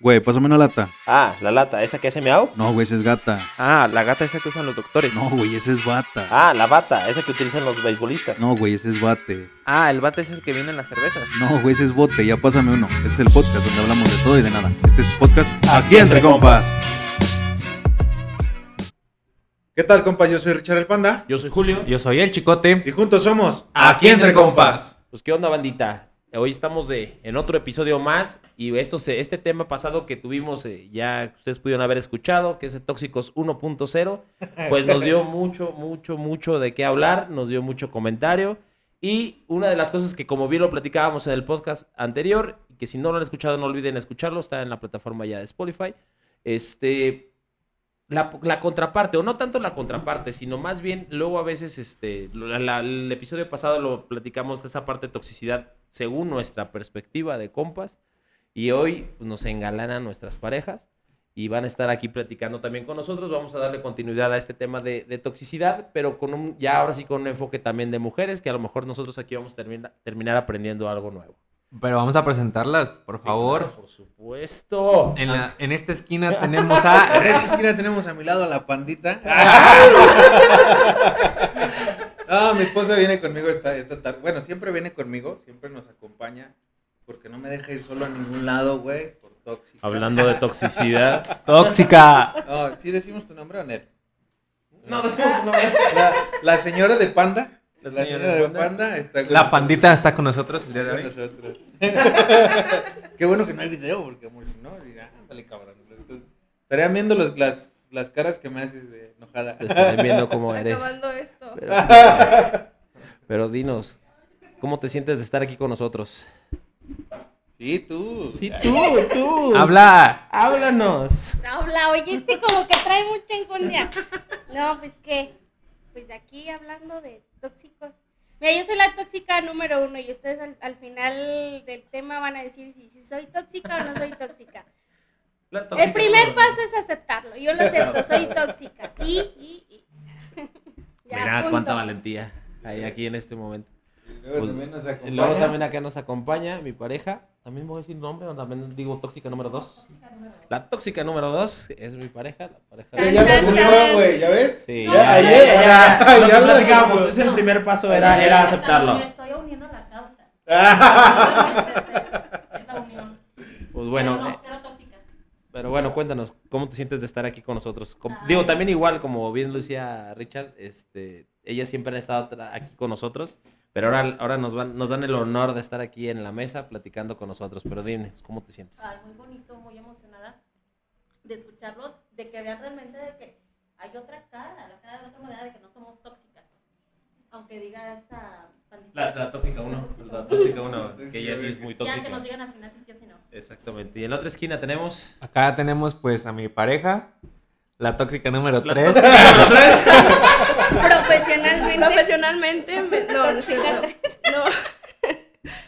Güey, pásame una lata. Ah, la lata, ¿esa que hace miau? No, güey, esa es gata. Ah, la gata esa que usan los doctores. No, güey, esa es bata. Ah, la bata, esa que utilizan los beisbolistas. No, güey, ese es bate. Ah, el bate es el que viene en las cervezas. No, güey, ese es bote. Ya pásame uno. Este es el podcast donde hablamos de todo y de nada. Este es podcast aquí entre compas. ¿Qué tal, compas? Yo soy Richard el Panda. Yo soy Julio. Yo soy el chicote. Y juntos somos Aquí Entre Compas. Pues qué onda, bandita. Hoy estamos de, en otro episodio más y esto se- este tema pasado que tuvimos, eh, ya ustedes pudieron haber escuchado, que es el Tóxicos 1.0, pues nos dio mucho, mucho, mucho de qué hablar, nos dio mucho comentario y una de las cosas que como bien lo platicábamos en el podcast anterior, que si no lo han escuchado no olviden escucharlo, está en la plataforma ya de Spotify, este, la, la contraparte, o no tanto la contraparte, sino más bien luego a veces, este, la- la- el episodio pasado lo platicamos de esa parte de toxicidad según nuestra perspectiva de compas, y hoy pues, nos engalanan nuestras parejas y van a estar aquí platicando también con nosotros. Vamos a darle continuidad a este tema de, de toxicidad, pero con un, ya ahora sí con un enfoque también de mujeres, que a lo mejor nosotros aquí vamos a termina- terminar aprendiendo algo nuevo. Pero vamos a presentarlas, por favor. Claro, por supuesto. En, la- en esta esquina tenemos a. En esta esquina tenemos a mi lado a la pandita. No, mi esposa viene conmigo esta, esta tarde. Bueno, siempre viene conmigo, siempre nos acompaña. Porque no me deja ir solo a ningún lado, güey. Por tóxico. Hablando de toxicidad. Tóxica. No, ¿sí decimos tu nombre o Nel? No, decimos su nombre. La, la señora de Panda. La La, señora de Panda. Panda está con La nosotros. pandita está con nosotros el día de hoy. nosotros. Qué bueno que no hay video, porque amor, si no, dirá, ándale, cabrón. Estarían viendo los, las, las caras que me haces de enojada. Te estarán viendo cómo eres. Acabando esto. Pero, pero dinos, ¿cómo te sientes de estar aquí con nosotros? Sí, tú. Sí, tú, tú. Habla. Háblanos. Habla, oye, este como que trae mucha enjundia. No, pues qué. Pues aquí hablando de tóxicos. Mira, yo soy la tóxica número uno y ustedes al, al final del tema van a decir si, si soy tóxica o no soy tóxica. El primer paso es aceptarlo. Yo lo acepto, soy tóxica. Y, cuánta valentía hay aquí en este momento. Y luego, pues, también nos acompaña. acá nos acompaña mi pareja. También voy a decir nombre, también digo tóxica número dos. La tóxica número dos es mi pareja. La pareja de... Ya güey, ¿ya ves? Sí, ya, ayer, ya, ya, lo digamos. Es el primer paso, era, era aceptarlo. Me estoy uniendo a la causa. Es la unión. pues bueno. Eh, pero bueno, cuéntanos, ¿cómo te sientes de estar aquí con nosotros? Digo, también igual, como bien lo decía Richard, este, ellas siempre han estado aquí con nosotros, pero ahora, ahora nos, van, nos dan el honor de estar aquí en la mesa platicando con nosotros. Pero dime, ¿cómo te sientes? Ay, muy bonito, muy emocionada de escucharlos, de que vean realmente de que hay otra cara, la cara de la otra manera de que no somos tóxicas. Aunque diga esta pandita. La, la tóxica 1, la tóxica 1, que ella sí es muy Ya que nos tóxica. digan al final si sí o si no. Exactamente. Y en la otra esquina tenemos... Acá tenemos pues a mi pareja. La tóxica número La 3. Profesionalmente. Profesionalmente, me- no, no, no.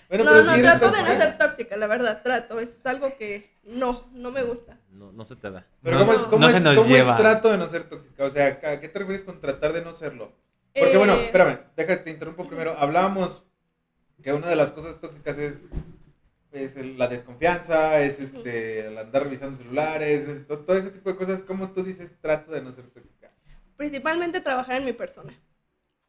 Bueno, No, no, sí trato de no tóxica. ser tóxica, la verdad, trato. Es algo que no, no me gusta. No, no se te da. Pero No, ¿cómo, es, no cómo, se es, nos cómo lleva. es trato de no ser tóxica? O sea, ¿a qué te refieres con tratar de no serlo? Porque bueno, Eh, espérame, déjate, te interrumpo primero. Hablábamos que una de las cosas tóxicas es, es la desconfianza, es este, el andar revisando celulares, es to- todo ese tipo de cosas. ¿Cómo tú dices trato de no ser tóxica? Principalmente trabajar en mi persona.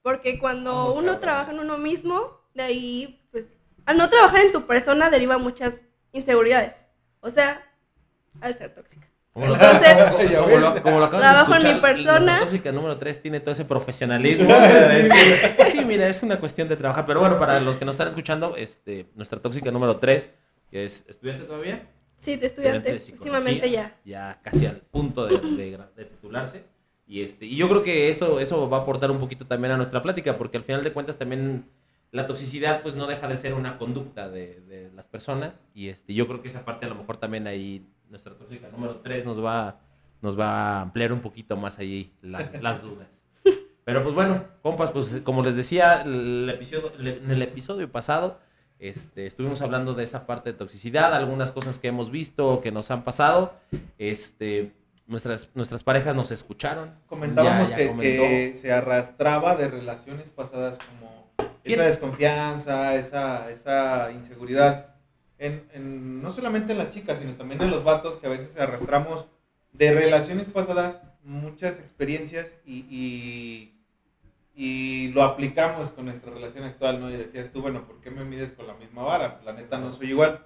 Porque cuando Vamos, uno trabaja en uno mismo, de ahí, pues, al no trabajar en tu persona deriva muchas inseguridades. O sea, al ser tóxica. Como lo, Entonces, como, lo- como lo acaban de Trabajo en mi persona. nuestra tóxica número 3 tiene todo ese profesionalismo. sí, mira, es una cuestión de trabajar. Pero bueno, para los que nos están escuchando, este, nuestra tóxica número 3, que es estudiante todavía. Sí, de estudiante, próximamente ya. Ya casi al punto de, de de titularse. Y, este, y yo creo que eso, eso va a aportar un poquito también a nuestra plática, porque al final de cuentas también la toxicidad pues no deja de ser una conducta de, de las personas. Y este, yo creo que esa parte a lo mejor también ahí nuestra tóxica número 3 nos va, nos va a ampliar un poquito más ahí las, las dudas. Pero pues bueno, compas, pues como les decía el episodio, en el episodio pasado, este, estuvimos hablando de esa parte de toxicidad, algunas cosas que hemos visto, que nos han pasado. Este, nuestras, nuestras parejas nos escucharon. Comentábamos Ya- ya que, que se arrastraba de relaciones pasadas como ¿Quién? esa desconfianza, esa, esa inseguridad. En, en- no solamente en las chicas, sino también en los vatos que a veces arrastramos de relaciones pasadas muchas experiencias y, y, y lo aplicamos con nuestra relación actual, ¿no? Y decías tú, bueno, ¿por qué me mides con la misma vara? La neta no soy igual.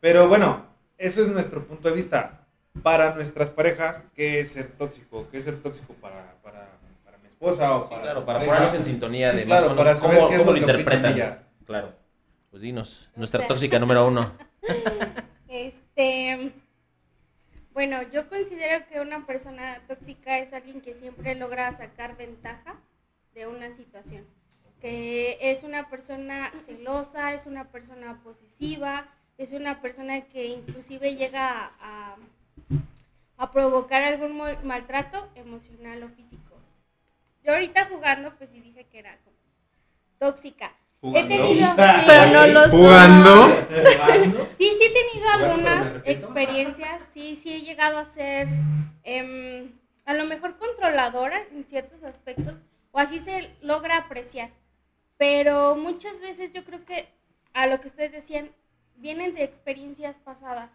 Pero bueno, eso es nuestro punto de vista. Para nuestras parejas, ¿qué es ser tóxico? ¿Qué es ser tóxico para, para, para mi esposa o Sí, para... claro, para ponernos en sintonía Sí, de claro, más o menos para saber cómo, qué es cómo lo lo interpretan. Claro. Pues dinos, O nuestra sea. tóxica número uno. Este, bueno, yo considero que una persona tóxica es alguien que siempre logra sacar ventaja de una situación. Que es una persona celosa, es una persona posesiva, es una persona que inclusive llega a, a provocar algún maltrato emocional o físico. Yo ahorita jugando, pues sí dije que era como tóxica. He tenido, sí. Pero no lo son. Jugando. Sí, sí he tenido algunas experiencias, sí, sí he llegado a ser em, a lo mejor controladora en ciertos aspectos, o así se logra apreciar. Pero muchas veces yo creo que a lo que ustedes decían, vienen de experiencias pasadas.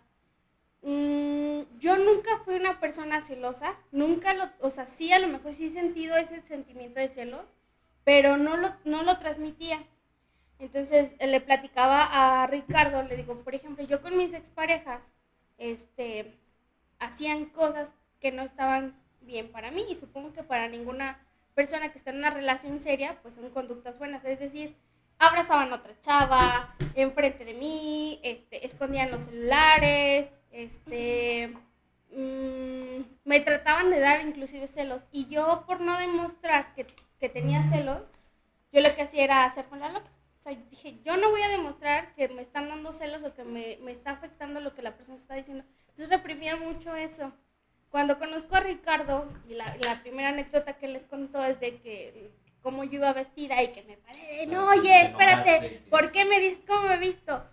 Mm, yo nunca fui una persona celosa, nunca lo, o sea, sí, a lo mejor sí he sentido ese sentimiento de celos, pero no lo, no lo transmitía. Entonces eh, le platicaba a Ricardo, le digo, por ejemplo, yo con mis exparejas, este, hacían cosas que no estaban bien para mí y supongo que para ninguna persona que está en una relación seria, pues son conductas buenas. Es decir, abrazaban a otra chava enfrente de mí, este, escondían los celulares, este, mm, me trataban de dar inclusive celos y yo por no demostrar que, que tenía celos, yo lo que hacía era hacerme la loca. O sea, dije, yo no voy a demostrar que me están dando celos o que me, me está afectando lo que la persona está diciendo. Entonces reprimía mucho eso. Cuando conozco a Ricardo, y la, la primera anécdota que les contó es de que cómo yo iba vestida y que me paré de, no, oye, espérate, ¿por qué me dices cómo me he visto?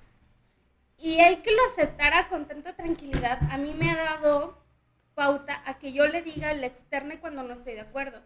Y él que lo aceptara con tanta tranquilidad, a mí me ha dado pauta a que yo le diga el externe cuando no estoy de acuerdo.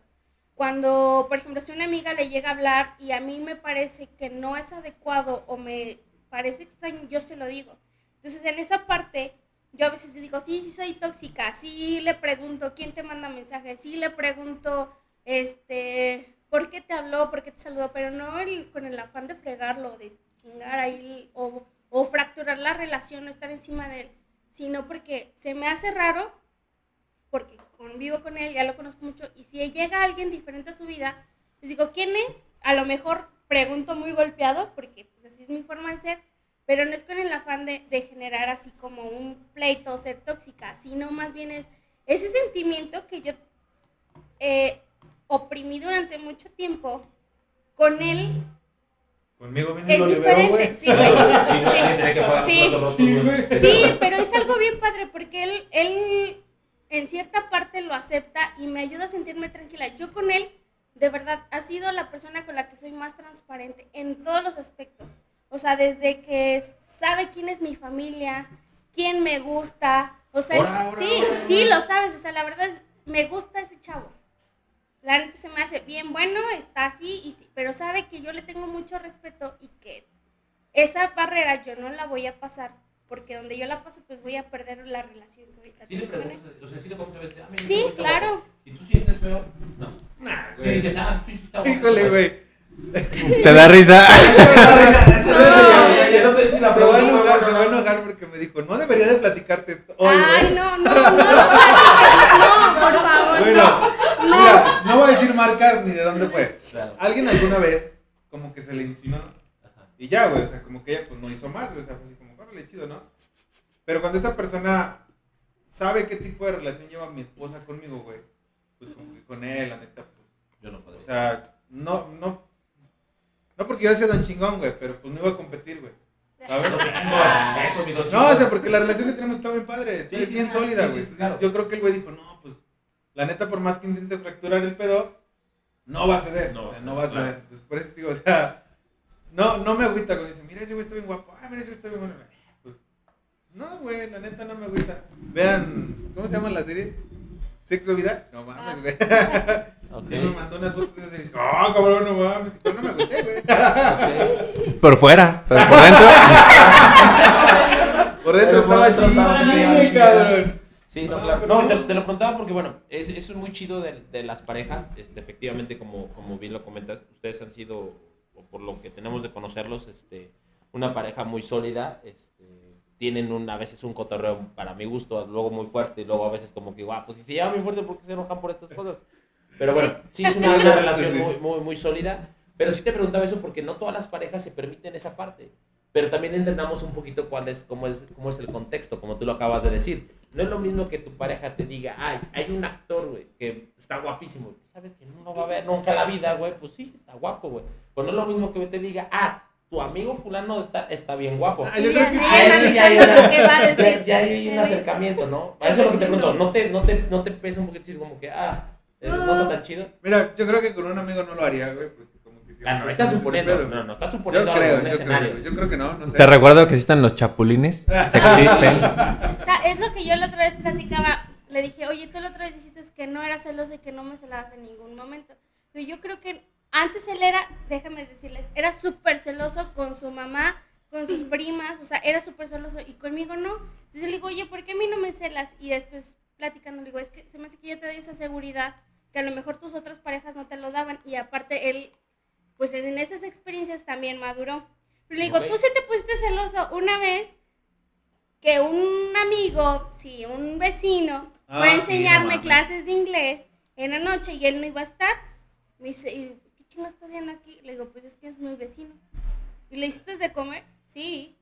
Cuando, por ejemplo, si una amiga le llega a hablar y a mí me parece que no es adecuado o me parece extraño, yo se lo digo. Entonces, en esa parte, yo a veces digo, sí, sí soy tóxica, sí le pregunto quién te manda mensajes, sí le pregunto, este, ¿por qué te habló? ¿Por qué te saludó? Pero no el- con el afán de fregarlo, de chingar ahí o, o fracturar la relación o estar encima de él, sino porque se me hace raro, porque convivo con él, ya lo conozco mucho, y si llega alguien diferente a su vida, les digo, ¿quién es? A lo mejor pregunto muy golpeado, porque pues así es mi forma de ser, pero no es con el afán de, de generar así como un pleito o ser tóxica, sino más bien es ese sentimiento que yo eh, oprimí durante mucho tiempo con él Conmigo viene es diferente. Sí, güey. Sí, Sí. Sí. Sí, pero es algo bien padre porque él, él en cierta parte lo acepta y me ayuda a sentirme tranquila. Yo con él, de verdad, ha sido la persona con la que soy más transparente en todos los aspectos. O sea, desde que sabe quién es mi familia, quién me gusta. O sea, sí, sí, lo sabes. O sea, la verdad es, me gusta ese chavo. La neta se me hace bien bueno, está así, y sí, pero sabe que yo le tengo mucho respeto y que esa barrera yo no la voy a pasar, porque donde yo la pase, pues voy a perder la relación que ahorita Sí le tengo él. preguntas, o sea, sí le preguntas a veces, ah, mira, Sí, claro. guapo. ¿Y tú sientes feo? No. Nah, Sí güey. dices, ah, sí, sí está guapo. Híjole, güey. ¿Te da risa? No sé si la Se va a enojar, se va a enojar porque me dijo, no debería de platicarte esto hoy, Ay, güey. no, no, no, no, no, por favor, Bueno, no. mira, no voy a decir marcas ni de dónde fue. Claro. Alguien alguna vez como que se le insinuó Ajá. y ya, güey, o sea, como que ella pues no hizo más, güey, o sea, fue así órale, chido, ¿no? Pero cuando esta persona sabe qué tipo de relación lleva mi esposa conmigo, güey, pues como que con él, la neta, pues, Yo no podría. o sea, no, no, no porque yo sea don chingón, güey, pero pues no iba a competir, güey. ¿Sabes? Eso, mi chingón. Eso, mi don No, o sea, porque la relación que tenemos está bien padre, está Sí, bien sí, sólida, sí, güey. sí, claro. Yo creo que el güey dijo, no, pues, la neta, por más que intente fracturar el pedo, no va a ceder, No, o sea, no va a ceder. Entonces, por eso digo, o sea, no, no me agüita cuando dicen, mira, ese güey está bien guapo, ah, mira, ese güey está bien bueno. No, güey, la neta no me agüita. Vean, ¿cómo se llama la serie? ¿Sexo Vida? No mames, güey. Ok. Sí, me mandó unas fotos y así, ah, cabrón, no mames. Pero no me agüité, güey. Por fuera, pero por dentro. Por dentro Pero estaba chingada, cabrón. Sí, no, claro. No, te, te lo preguntaba porque, bueno, es- eso es muy chido de, de las parejas. Este, efectivamente, como, como bien lo comentas, ustedes han sido, o por lo que tenemos de conocerlos, este, una pareja muy sólida. Este, tienen un, a veces un cotorreo, para mi gusto, luego muy fuerte, y luego a veces como que, guau, pues si se lleva muy fuerte, ¿por qué se enojan por estas cosas? Pero bueno, sí es una, una relación muy, muy, muy sólida. Pero sí te preguntaba eso porque no todas las parejas se permiten esa parte. Pero también entendamos un poquito cuál es, cómo es, cómo es el contexto, como tú lo acabas de decir. No es lo mismo que tu pareja te diga, ay, hay un actor, güey, que está guapísimo. Sabes que no va a ver nunca la vida, güey. Pues sí, está guapo, güey. Pues no es lo mismo que te diga, ah, tu amigo fulano está, está bien guapo. Ah, yo creo que- ya hay una- ya, ya un acercamiento, ¿no? A eso es lo que te pregunto. ¿No te, no, te, ¿No te pesa un poquito decir como que, ah, eso no está tan chido? Mira, yo creo que con un amigo no lo haría, güey. Porque como que Ah, no, estás suponiendo. No, no, estás Yo suponiendo algo, creo, un yo escenario. creo, yo creo que no, no sé. Te recuerdo que existen los chapulines. Existen. O sea, es lo que yo la otra vez platicaba. Le dije, oye, tú la otra vez dijiste que no era celoso y que no me celabas en ningún momento. Pero yo creo que antes él era, déjame decirles, era súper celoso con su mamá, con sus primas, o sea, era súper celoso y conmigo no. Entonces yo le digo, oye, ¿por qué a mí no me celas? Y después platicando, le digo, es que se me hace que yo te doy esa seguridad que a lo mejor tus otras parejas no te lo daban. Y aparte él, pues en esas experiencias también maduró. Pero le digo, Ok. tú sí te pusiste celoso una vez que un amigo, sí, un vecino, Ah, fue a sí, enseñarme no mames. clases de inglés en la noche y él no iba a estar. Me dice, "¿Y ¿qué chingo está haciendo aquí? Le digo, pues es que es mi vecino. ¿Y le hiciste de comer? Sí.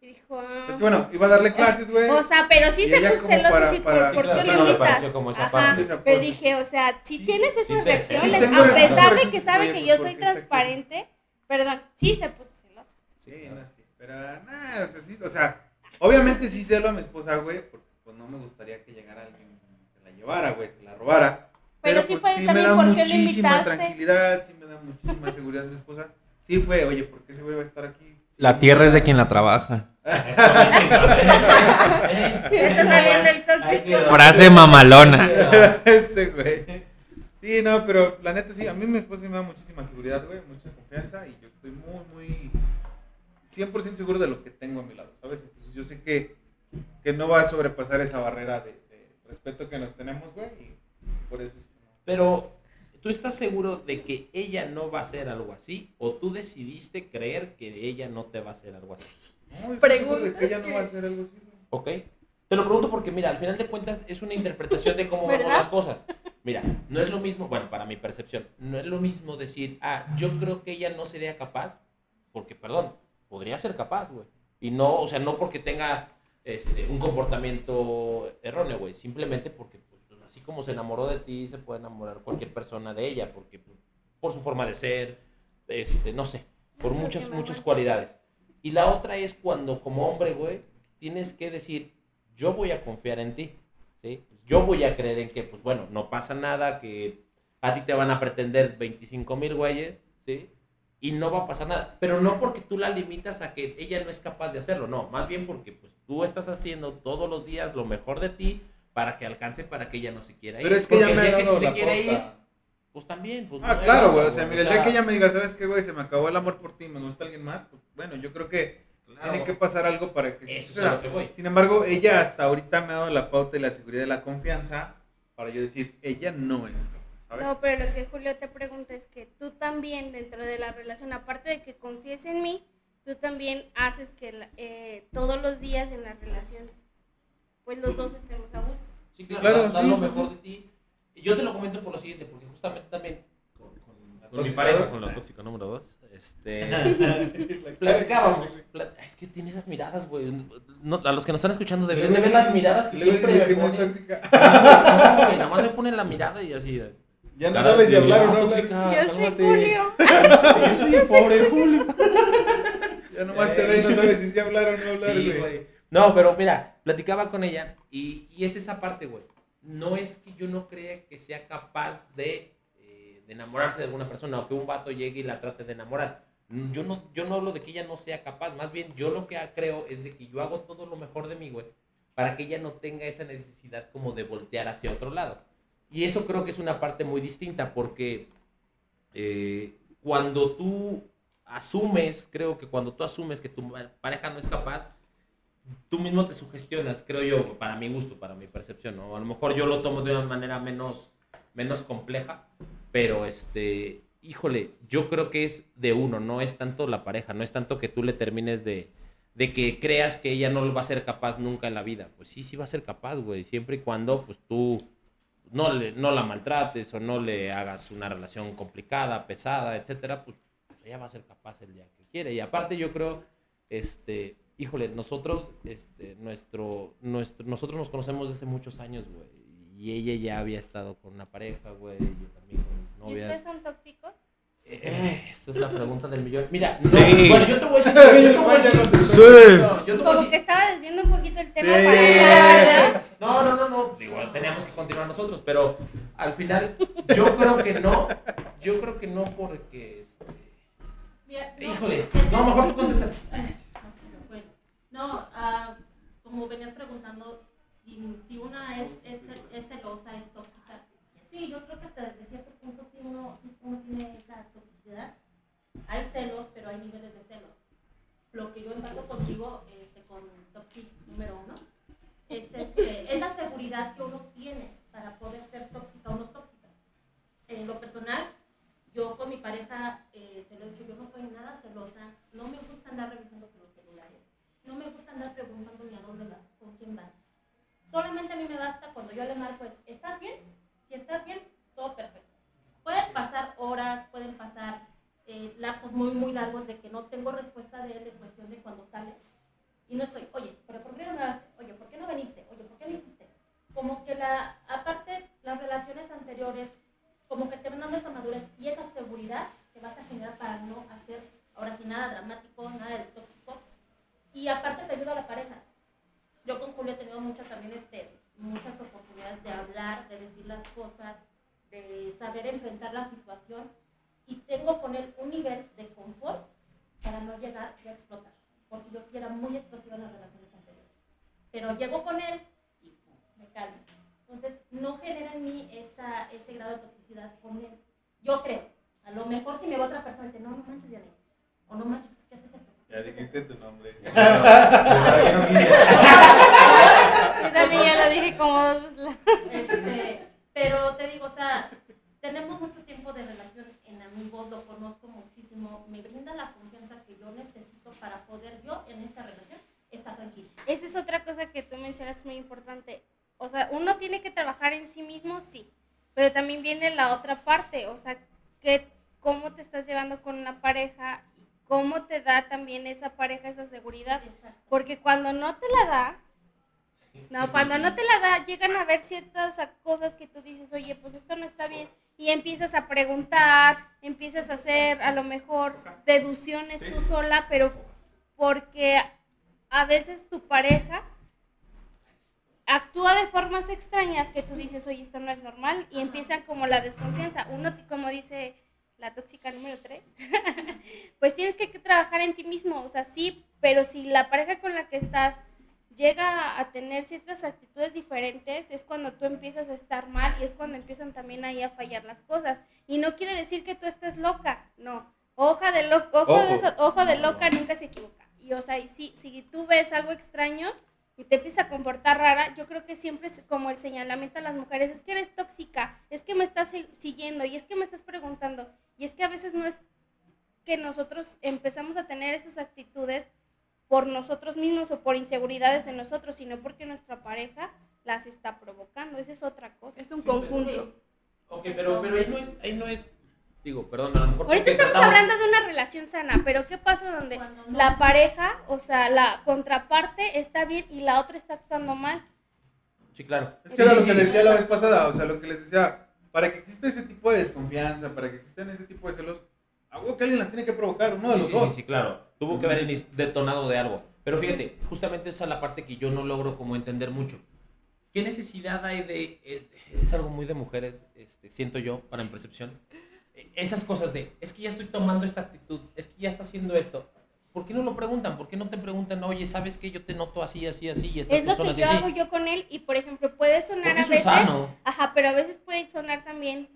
Y dijo, ah. Es que bueno, iba a darle clases, güey. O sea, pero sí Y se puso celoso, para- sí, para- por, Sí, ¿por qué no me invitas? pareció como esa Ajá, parte. Esa Pero pose. dije, o sea, si Sí, tienes esas reacciones, sí tengo a pesar de que sabe que pues, yo soy transparente, perdón, sí se puso celoso. Sí, no, sí. Pero nada, o sea, sí, o sea, obviamente sí celo a mi esposa, güey, porque pues no me gustaría que llegara alguien y se la llevara, güey, se la robara. Pero sí fue me también da por qué lo muchísima invitaste. tranquilidad, sí me da muchísima seguridad mi esposa. Sí fue, oye, ¿por qué ese güey va a estar aquí? La tierra es de quien la trabaja. Está saliendo el tóxico. Frase mamalona. este güey. Sí, no, pero la neta sí, a mí mi esposa sí me da muchísima seguridad, güey, mucha confianza y yo estoy muy, muy 100% seguro de lo que tengo a mi lado, ¿sabes? Entonces yo sé que, que no va a sobrepasar esa barrera de, de respeto que nos tenemos, güey, y por eso es. Pero, ¿tú estás seguro de que ella no va a hacer algo así? ¿O tú decidiste creer que ella no te va a hacer algo así? No, seguro de que ella no va a hacer algo así. ¿Ok? Te lo pregunto porque, mira, al final de cuentas es una interpretación de cómo ¿Verdad? las cosas. Mira, no es lo mismo, bueno, para mi percepción, no es lo mismo decir, ah, yo creo que ella no sería capaz, porque, perdón, podría ser capaz, güey. Y no, o sea, no porque tenga este, un comportamiento erróneo, güey, simplemente porque, como se enamoró de ti, se puede enamorar cualquier persona de ella, porque, pues, por su forma de ser, este, no sé, por muchas, muchas cualidades. Y la otra es cuando, como hombre, güey, tienes que decir, yo voy a confiar en ti, ¿sí? Yo voy a creer en que, pues bueno, no pasa nada, que a ti te van a pretender 25 mil güeyes, ¿sí? Y no va a pasar nada. Pero no porque tú la limitas a que ella no es capaz de hacerlo, no. Más bien porque, pues, tú estás haciendo todos los días lo mejor de ti para que alcance, para que ella no se quiera ir. Pero es que Porque ella me ha día que dado sí la se quiere ir, pues también, pues. Ah, no claro, güey, o sea, mira, el día que ella me diga, ¿sabes qué, güey? Se me acabó el amor por ti, me gusta alguien más, pues bueno, yo creo que claro. tiene que pasar algo para que Eso es suceda. lo que voy. Sin embargo, ella hasta ahorita me ha dado la pauta y la seguridad y la confianza para yo decir, ella no es, ¿sabes? No, pero lo que Julio te pregunta es que tú también dentro de la relación, aparte de que confíes en mí, tú también haces que eh, todos los días en la relación, pues los dos estemos a gusto. Sí, claro, Claro, dar, dar sí, lo mejor sí. de ti. Y yo te lo comento por lo siguiente, porque justamente también con, con- ¿La con mi pareja, con la tóxica número dos, este, Platicábamos. platicábamos. pla- es que tiene esas miradas, güey. No, a los que nos están escuchando deberían de ver las miradas que siempre me que no es ponen. tóxica. No, güey, nada más me ponen la mirada y así. Ya no sabes si hablar o "Ah, no hablar. tóxica, Yo soy cálmate". Julio. Yo soy el pobre Julio. Ya nomás te ve y no sabes si sí hablar o no hablar, Sí, güey. No, pero mira, platicaba con ella y, y es esa parte, güey. No es que yo no crea que sea capaz de, eh, de enamorarse de alguna persona o que un vato llegue y la trate de enamorar. Yo no, yo no hablo de que ella no sea capaz, más bien yo lo que creo es de que yo hago todo lo mejor de mí, güey, para que ella no tenga esa necesidad como de voltear hacia otro lado. y eso creo que es una parte muy distinta porque eh, cuando tú asumes, creo que cuando tú asumes que tu pareja no es capaz, tú mismo te sugestionas, creo yo, para mi gusto, para mi percepción, ¿no? A lo mejor yo lo tomo de una manera menos, menos compleja, pero este, híjole, yo creo que es de uno, no es tanto la pareja, no es tanto que tú le termines de, de que creas que ella no va a ser capaz nunca en la vida. Pues sí, sí va a ser capaz, güey, siempre y cuando pues tú no, le, no la maltrates o no le hagas una relación complicada, pesada, etcétera, pues, pues ella va a ser capaz el día que quiere. Y aparte yo creo, este, híjole, nosotros, este, nuestro, nuestro, nosotros nos conocemos desde muchos años, güey. Y ella ya había estado con una pareja, güey, yo también con mis ¿Y novias. ustedes son tóxicos? Eh, esa es la pregunta del millón. Mira, Sí. no, bueno, yo te voy a decir. Yo te voy a decir. Sí. No, yo te voy a Como decir- que estaba desviando un poquito el tema Sí. para. No, no, no, no. Digo, teníamos que continuar nosotros, pero al final yo creo que no. Yo creo que no porque este. Mira, no, Híjole, no, mejor tú contestas. No, ah, como venías preguntando, si, si una es, es, es celosa, es tóxica. Sí, yo creo que hasta de cierto punto sí uno, sí uno tiene esa toxicidad. Hay celos, pero hay niveles de celos. Lo que yo empato contigo, este, con Toxic número uno, es, este, es la seguridad que uno tiene para poder ser tóxica o no tóxica. En lo personal, yo con mi pareja, eh, se lo he dicho, yo no soy nada celosa, no me gusta andar revisando no me gusta andar preguntando ni a dónde vas, con quién vas. Solamente a mí me basta cuando yo le marco es, ¿estás bien? Si estás bien, todo perfecto. Pueden pasar horas, pueden pasar eh, lapsos muy, muy largos de que no tengo respuesta de él en cuestión de cuando sale. Y no estoy, oye, pero ¿por qué no me vas? Oye, ¿por qué no viniste? Oye, ¿por qué no hiciste? Como que la, aparte, las relaciones anteriores, como que te van dando esa madurez y esa seguridad que vas a generar para no hacer, ahora sí, nada dramático, nada de tóxico. Y aparte te ayuda a la pareja. Yo con Julio he tenido muchas también, este, muchas oportunidades de hablar, de decir las cosas, de saber enfrentar la situación. Y tengo con él un nivel de confort para no llegar y a explotar. Porque yo sí era muy explosiva en las relaciones anteriores. Pero llego con él y me calmo. Entonces, no genera en mí esa, ese grado de toxicidad con él. Yo creo. A lo mejor si me va otra persona y dice, no, no manches, Diana. O no manches, ¿por qué haces esto? ¿Por qué Ya dijiste tu nombre. Yo también ya lo dije como dos veces. Este, pero te digo, o sea, tenemos mucho tiempo de relación en amigos, lo conozco muchísimo, me brinda la confianza que yo necesito para poder yo en esta relación estar tranquila. Esa es otra cosa que tú mencionas muy importante. O sea, uno tiene que trabajar en sí mismo, sí. Pero también viene la otra parte. O sea, que cómo te estás llevando con una pareja, cómo te da también esa pareja esa seguridad. Exacto. Porque cuando no te la da, no, cuando no te la da, llegan a ver ciertas cosas que tú dices, oye, pues esto no está bien. Y empiezas a preguntar, empiezas a hacer a lo mejor deducciones tú sola, pero porque a veces tu pareja actúa de formas extrañas que tú dices, oye, esto no es normal, y empiezan como la desconfianza. Uno, como dice la tóxica número 3, pues tienes que trabajar en ti mismo, o sea, sí, pero si la pareja con la que estás llega a tener ciertas actitudes diferentes, es cuando tú empiezas a estar mal y es cuando empiezan también ahí a fallar las cosas. Y no quiere decir que tú estés loca, no. Hoja de, lo- ojo de, Ojo. ojo de loca nunca se equivoca. Y o sea, y si, si tú ves algo extraño y te empiezas a comportar rara, yo creo que siempre es como el señalamiento a las mujeres, es que eres tóxica, es que me estás si- siguiendo y es que me estás preguntando. Y es que a veces no es que nosotros empezamos a tener esas actitudes por nosotros mismos o por inseguridades de nosotros, sino porque nuestra pareja las está provocando. Esa es otra cosa. Es un Sí, pero- conjunto. Ok, pero, pero ahí no es, ahí no es, digo, perdón, a lo mejor. Ahorita estamos tratamos- hablando de una relación sana, pero ¿qué pasa donde no. la pareja, o sea, la contraparte está bien y la otra está actuando mal? Sí, claro. Es que era lo que sí. les decía la vez pasada, o sea, lo que les decía, para que exista ese tipo de desconfianza, para que existan ese tipo de celos, algo que alguien las tiene que provocar, uno de Sí, los sí, dos. sí, sí, claro. Tuvo que haber inis- detonado de algo. Pero fíjate, justamente esa es la parte que yo no logro como entender mucho. ¿Qué necesidad hay de... eh, Es, algo muy de mujeres, este, siento yo, para mi percepción. Esas cosas de, es que ya estoy tomando esta actitud, es que ya está haciendo esto. ¿por qué no lo preguntan? ¿Por qué no te preguntan, oye, ¿sabes qué? Yo te noto así, así, así, y estas Es lo que yo así. hago yo con él y, por ejemplo, puede sonar a es veces... sano. Ajá, pero a veces puede sonar también,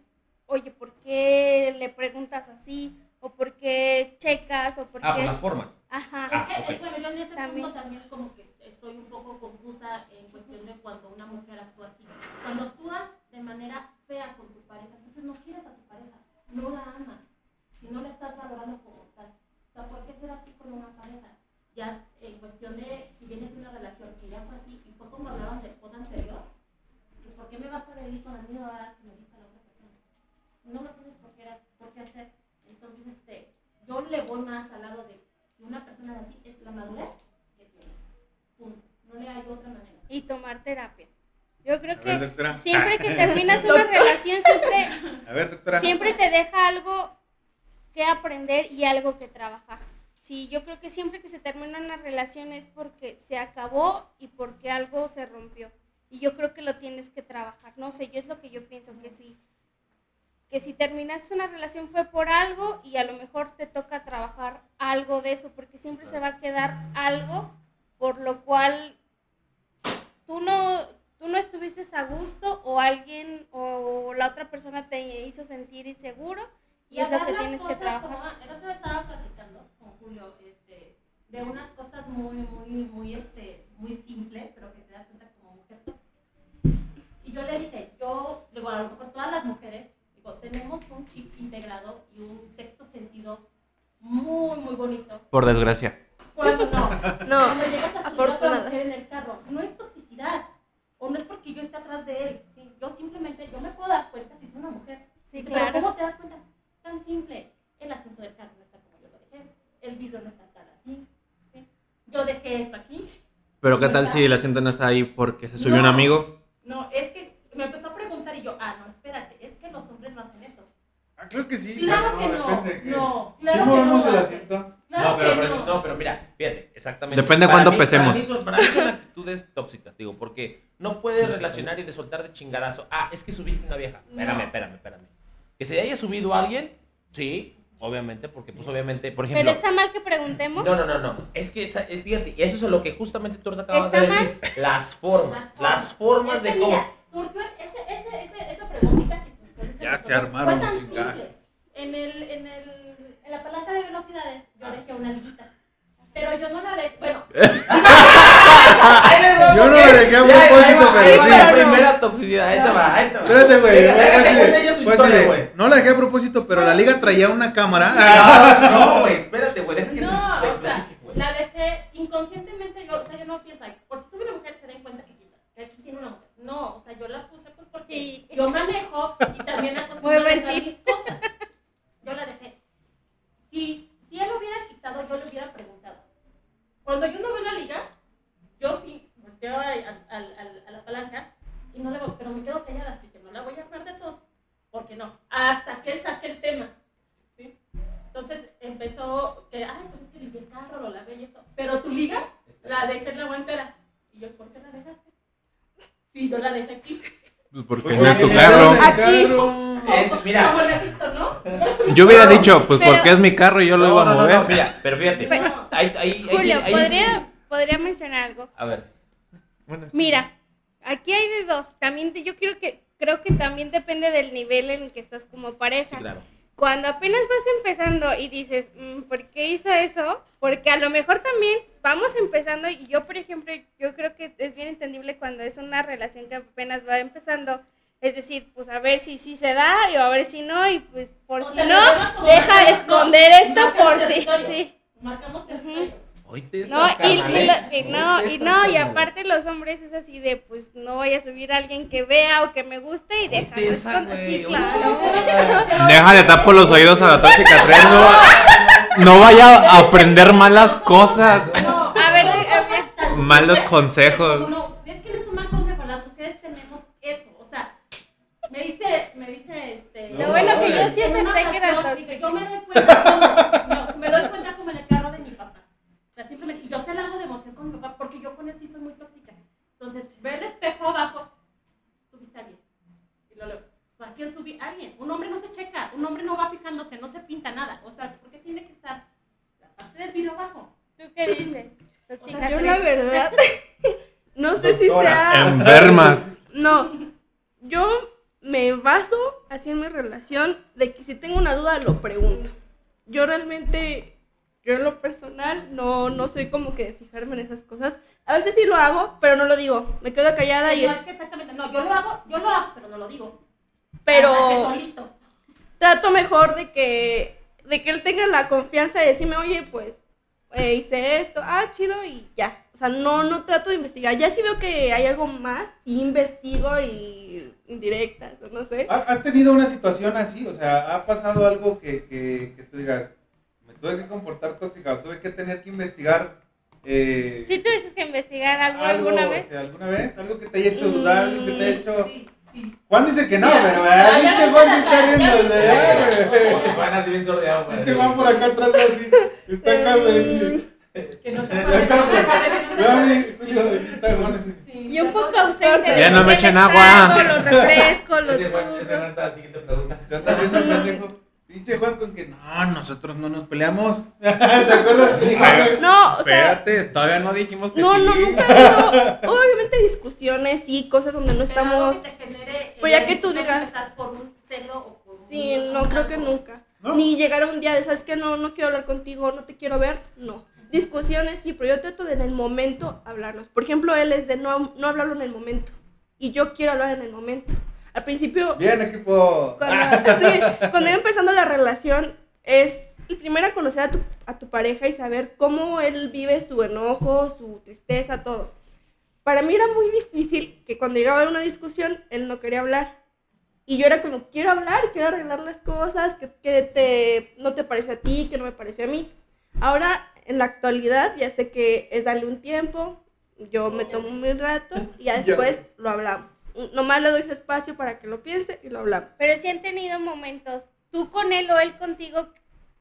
oye, ¿por qué le preguntas así? ¿O por qué checas? ¿O por Ah, qué...? por las formas. Ajá. Ah, Es que, ok. eh, bueno, yo en ese También. punto también como que estoy un poco confusa en cuestión de cuando una mujer actúa así. Cuando actúas de manera fea con tu pareja, entonces no quieres a tu pareja, no la amas, si no la estás valorando como tal. O sea, ¿por qué ser así con una pareja? Ya en cuestión de, si vienes de una relación que ya fue así, y fue como hablaban del pod anterior, que ¿por qué me vas a venir con la misma vara que me diste a la otra persona? No lo tienes por qué, por qué hacer. Entonces, este, yo le voy más al lado de si una persona es así, es la madurez que tienes. Punto. No le hay otra manera. Y tomar terapia. Yo creo que ver, siempre que terminas una relación, siempre, A ver, doctora. siempre te deja algo que aprender y algo que trabajar. Sí, yo creo que siempre que se termina una relación es porque se acabó y porque algo se rompió. Y yo creo que lo tienes que trabajar. No sé, yo es lo que yo pienso, que si, que si terminaste una relación fue por algo y a lo mejor te toca trabajar algo de eso, porque siempre se va a quedar algo por lo cual tú no, tú no estuviste a gusto o alguien o la otra persona te hizo sentir inseguro y es lo que las tienes que trabajar. como- el otro día estaba platicando con Julio este, de unas cosas muy, muy, muy, este, muy simples, pero que te das cuenta como mujer. Y yo le dije, yo, digo, a lo mejor todas las mujeres, digo, tenemos un chip integrado y un sexto sentido muy, muy bonito. Por desgracia. Cuando no, No, cuando llegas a subir a otra afortunada. mujer en el carro, no es toxicidad. O no es porque yo esté atrás de él. ¿sí? Yo simplemente, yo me puedo dar cuenta si es una mujer. Sí, Dice, claro. Pero ¿cómo te das cuenta? Tan simple. El asiento del carro no está como yo lo dejé. El vidrio no está tan así. ¿sí? Yo dejé esto aquí. Pero ¿qué tal si el asiento no está ahí porque se subió un No. amigo? No, es que me empezó a preguntar y yo, ah, no, espérate, es que los hombres no hacen eso. Ah, claro que sí. Claro pero que no, depende de no, Si claro que movemos no el asiento. Claro no, pero, no. no, pero mira, fíjate, exactamente. Depende cuánto mí- pesemos. Para mí, son, para mí son actitudes tóxicas, digo, porque no puedes relacionar y de soltar de chingadazo. Ah, es que subiste una vieja. Espérame, No. espérame, espérame. Que se haya subido alguien, sí, obviamente, porque pues obviamente, por ejemplo... Pero está mal que preguntemos. No, no, no, no. Es que, esa- es, fíjate, y eso es lo que justamente tú te acabas de ¿Está decir. Las formas. Las formas de cómo... surgió ese, ese, ese, esa preguntita que surgió Ya se armaron Fue tan simple. En, el, en, el, en la palanca de velocidades yo dejé una liguita. Pero yo no la dejé. Bueno, Yo no le dejé a propósito, pero Ahí sí. la primera toxicidad, ahí te va, ahí te va. Espérate, güey. No la dejé a propósito, pero la liga traía una cámara. No, no, güey, espérate, güey, deja que no, te o sea, la dejé inconscientemente. Yo, o sea, yo no pienso, por si sube una mujer se den cuenta que quizá, que aquí tiene una mujer. No, o sea, yo la puse pues porque yo manejo y también acostumbro a mis cosas. Yo la dejé. Si, si él hubiera quitado, yo le hubiera preguntado. Cuando yo no veo la liga, yo sí volteo a, a- a- a- a la palanca y no le voy, pero me quedo callada, así que no la voy a armar de tos. porque no? Hasta que él saque el tema. ¿sí? Entonces empezó que, ay, pues es que limpié el carro, lo lavé y esto. Pero tu liga la dejé en la guantera. Y yo, ¿por qué la dejaste? Sí, yo la dejé aquí. No es tu carro. Es- mira. Yo hubiera dicho, pues Pero- porque es mi carro y yo lo No, iba a no, no, mover. no, mira, pero fíjate. Pero- ahí- ahí- ahí- Julio, ahí- ¿podría, podría mencionar algo. A ver. Mira, aquí hay de dos. También te- yo quiero que creo que también depende del nivel en el que estás como pareja. Sí, claro. Cuando apenas vas empezando y dices, "Mm, ¿por qué hizo eso? Porque a lo mejor también vamos empezando y yo, por ejemplo, yo creo que es bien entendible cuando es una relación que apenas va empezando. Es decir, pues a ver si sí se da y a ver si no y pues por O si no, deja esconder esto por si territorio. sí. Marcamos territorio. Hoy te No, y, lo- y no, y no, y aparte los hombres es así de, pues no voy a subir a alguien que vea o que me guste y escondido. güey, Sí, claro. Déjale tapo los oídos a la tóxica 3, no, no vaya a aprender malas cosas. No, A ver, a ver. Malos consejos. como No, es que no es un mal consejo, las mujeres tenemos eso, o sea, me dice, me dice este... Lo bueno que yo sí acepté que era tóxico. Yo me doy cuenta como, no, me doy cuenta como en el carro de mi papá. O sea, simplemente, y yo se la hago de emoción con mi papá porque yo con él sí soy muy tóxica. Entonces, ve el espejo abajo, subiste a alguien. Y lo leo. ¿Para quién subí? Alguien. Un hombre no se checa, un hombre no va fijándose, no se pinta nada. O sea, ¿por qué tiene que estar la parte el video abajo. ¿Tú qué dices? O sea, yo la verdad, no sé si Doctora. sea... Enfermas. No, yo me baso así en mi relación de que si tengo una duda lo pregunto. Yo realmente, yo en lo personal no, no soy como que de fijarme en esas cosas. A veces sí lo hago, pero no lo digo. Me quedo callada y no es... es que exactamente, no, yo lo hago, yo lo hago, pero no lo digo. Pero solito. trato mejor de que, de que él tenga la confianza de decirme, oye, pues eh, hice esto, ah, chido y ya. O sea, no, no trato de investigar. Ya si veo que hay algo más, sí investigo y indirectas, o no sé. ¿Ha- ¿Has tenido una situación así? O sea, ¿ha pasado algo que, que, que tú digas, me tuve que comportar tóxica o tuve que tener que investigar eh, ¿Sí tuvieses que investigar algo, algo alguna o vez? sea, alguna vez? ¿Algo que te haya hecho dudar? ¿Algo que te haya hecho...? Sí, sí. Juan dice que no, Ya, pero eh, pinche Juan se está riendo. o ya, ya. Van así bien sordeado. Pinche Juan por acá atrás así. Está acá. Que no se Ya puede, que no se acá, puede, que no se Vea, puede. mi Julio, así está Juan así. Sí, Y un ya poco no- ausente. Ya no me echen agua. Los refrescos, los churros. está la siguiente pregunta. Se anda haciendo pendejo. Pinche Juan con que no, nosotros no nos peleamos. ¿Te acuerdas que dijo, güey? No, o sea, Espérate, todavía no dijimos que no, sí. no, nunca ha habido, obviamente discusiones y cosas donde no Pero estamos, que te genere, Pues ya que tú digas- empezar por un celo o por un- sí, no creo que nunca. ¿No? Ni llegar a un día de, ¿sabes qué? No, no quiero hablar contigo, no te quiero ver, no. Discusiones sí, pero yo trato de en el momento hablarlos. Por ejemplo, él es de no, no hablarlo en el momento y yo quiero hablar en el momento. Al principio, Bien, equipo. cuando, sí, cuando iba empezando la relación, es el primero a conocer a tu, a tu pareja y saber cómo él vive su enojo, su tristeza, todo. Para mí era muy difícil que cuando llegaba a una discusión, él no quería hablar. Y yo era como, quiero hablar, quiero arreglar las cosas, que, que te, no te pareció a ti, que no me pareció a mí. Ahora, en la actualidad, ya sé que es darle un tiempo, yo me tomo un rato y ya después lo hablamos. Nomás le doy su espacio para que lo piense y lo hablamos. Pero sí han tenido momentos, tú con él o él contigo,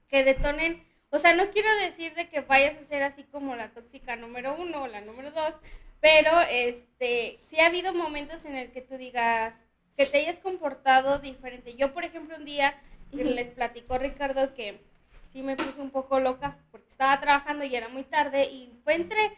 que detonen. O sea, no quiero decir de que vayas a ser así como la tóxica número uno o la número dos, pero este, sí ha habido momentos en el que tú digas que te hayas comportado diferente. Yo, por ejemplo, un día les platicó Ricardo que sí me puse un poco loca porque estaba trabajando y era muy tarde y fue entre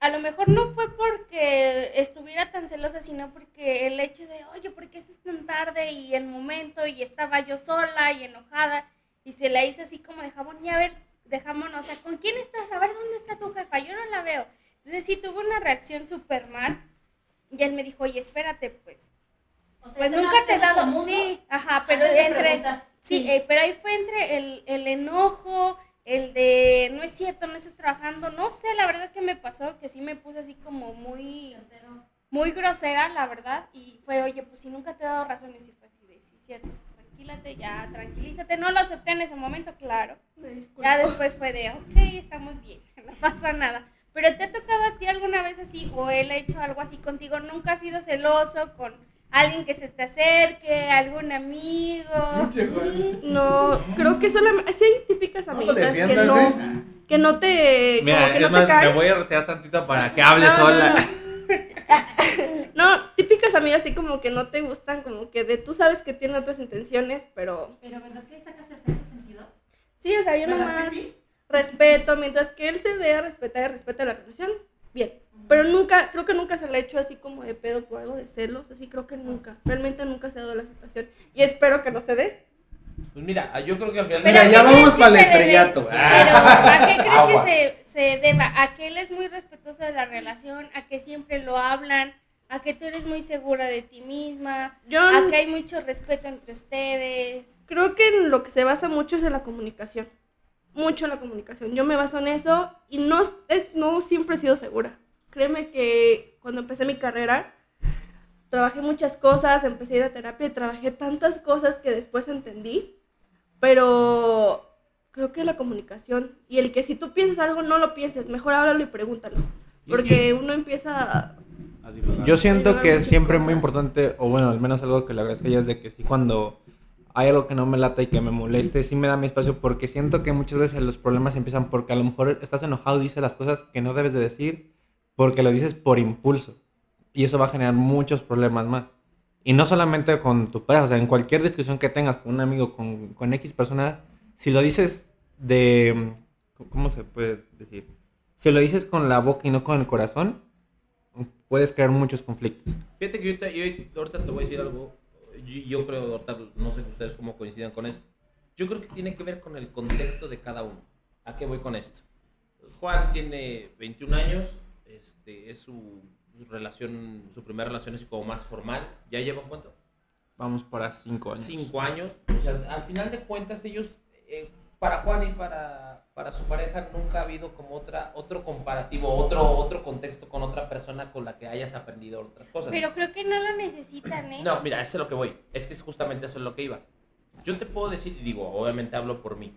a lo mejor no fue porque estuviera tan celosa, sino porque el hecho de, oye, ¿por qué estás tan tarde? Y el momento, y estaba yo sola y enojada, y se la hice así como de jabón, y a ver, de jamón, o sea, ¿con quién estás? A ver, ¿dónde está tu jefa? Yo no la veo. Entonces sí tuvo una reacción súper mal, y él me dijo, oye, espérate, pues, O sea, pues es nunca te he dado, sí, ajá, pero Antes de entre, sí, eh, pero ahí fue entre el, el enojo, el de, no es cierto, no estás trabajando, no sé, la verdad que me pasó, que sí me puse así como muy, Pero- muy grosera, la verdad, y fue, oye, pues si nunca te he dado razones, y fue así de, sí, cierto, sí, tranquilate, ya, tranquilízate, no lo acepté en ese momento, claro, ya después fue de, ok, estamos bien, no pasa nada. Pero ¿te ha tocado a ti alguna vez así o él ha hecho algo así contigo? ¿Nunca has sido celoso con alguien que se te acerque, algún amigo? No, creo que solamente. Sí, hay típicas No amiguitas que defiendas, no, ¿eh? que no te. Mira, como que es no te me voy a retirar tantito para que hable No, no, sola. No, No, típicas amigas así como que no te gustan, como que de tú sabes que tienen otras intenciones, pero. Pero ¿verdad que sacas ese sentido? Sí, o sea, yo ¿Verdad que nomás sí? respeto, mientras que él se dé a respetar y respeta la relación, bien. Pero nunca, creo que nunca se le ha hecho así como de pedo por algo de celos, así creo que nunca. Realmente nunca se ha dado la situación. Y espero que no se dé. Pues mira, yo creo que al final. Mira, ¿a qué ya vamos para el estrellato. Pero ¿a qué crees que se, se deba? ¿A que él es muy respetuoso de la relación? ¿A que siempre lo hablan? ¿A que tú eres muy segura de ti misma? Yo ¿A que hay mucho respeto entre ustedes? creo que en lo que se basa mucho es en la comunicación. Mucho en la comunicación. Yo me baso en eso y no, es, no siempre he sido segura. Créeme que cuando empecé mi carrera, trabajé muchas cosas, empecé a ir a terapia y trabajé tantas cosas que después entendí. Pero creo que la comunicación y el que si tú piensas algo, no lo pienses, mejor háblalo y pregúntalo. Es Porque que- uno empieza a... Yo siento que es siempre muy cosas. importante, o bueno, al menos algo que le agradezco a ella es de que sí cuando hay algo que no me lata y que me moleste, sí me da mi espacio porque siento que muchas veces los problemas empiezan porque a lo mejor estás enojado y dices las cosas que no debes de decir porque lo dices por impulso. Y eso va a generar muchos problemas más. Y no solamente con tu pareja, o sea, en cualquier discusión que tengas con un amigo, con, con X persona, si lo dices de, ¿cómo se puede decir? Si lo dices con la boca y no con el corazón, puedes crear muchos conflictos. Fíjate que yo ahorita te voy a decir algo. Yo, yo creo, no sé ustedes cómo coincidan con esto. Yo creo que tiene que ver con el contexto de cada uno. ¿A qué voy con esto? Juan tiene 21 años, este, es su, relación, su primera relación es como más formal. ¿Ya llevan cuánto? Vamos para cinco años. Cinco años. O sea, al final de cuentas ellos, eh, para Juan y para, para su pareja, nunca ha habido como otra, otro comparativo, otro, otro contexto con otra persona con la que hayas aprendido otras cosas. Pero creo que no lo necesitan, ¿eh? No, mira, eso es lo que voy. Es que es justamente eso es lo que iba. Yo te puedo decir, y digo, obviamente hablo por mí.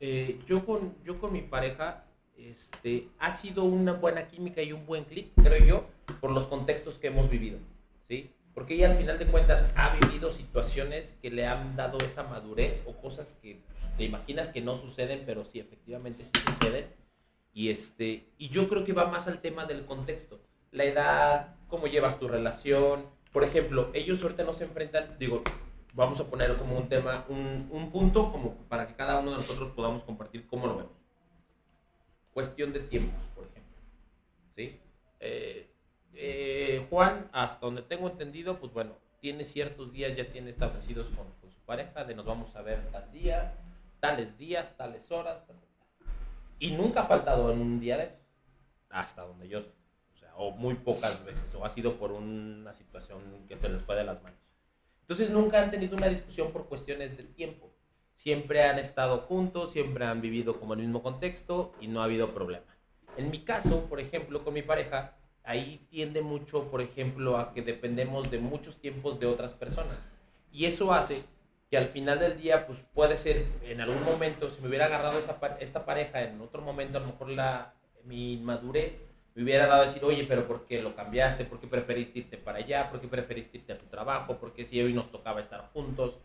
Eh, yo, con, yo con mi pareja, este, ha sido una buena química y un buen clic, creo yo, por los contextos que hemos vivido, ¿sí? Porque ella al final de cuentas ha vivido situaciones que le han dado esa madurez o cosas que pues, te imaginas que no suceden, pero sí, efectivamente sí suceden. Y, este, y yo creo que va más al tema del contexto. La edad, cómo llevas tu relación. Por ejemplo, ellos ahorita no se enfrentan, digo, vamos a poner como un tema, un, un punto como para que cada uno de nosotros podamos compartir cómo lo vemos. Cuestión de tiempos, por ejemplo. ¿Sí? Eh, eh, Juan, hasta donde tengo entendido, pues bueno, tiene ciertos días, ya tiene establecidos con, su pareja, de nos vamos a ver tal día, tales días, tales horas, y nunca ha faltado en un día de eso, hasta donde yo sé, o muy pocas veces, o ha sido por una situación que se les fue de las manos. Entonces nunca han tenido una discusión por cuestiones de tiempo, siempre han estado juntos, siempre han vivido como el mismo contexto y no ha habido problema. En mi caso, por ejemplo, con mi pareja, ahí tiende mucho, por ejemplo, a que dependemos de muchos tiempos de otras personas. Y eso hace que al final del día, pues puede ser, en algún momento, si me hubiera agarrado esa, esta pareja, en otro momento, a lo mejor la, mi madurez me hubiera dado a decir, oye, pero ¿por qué lo cambiaste? ¿Por qué preferiste irte para allá? ¿Por qué preferiste irte a tu trabajo? ¿Por qué si hoy nos tocaba estar juntos?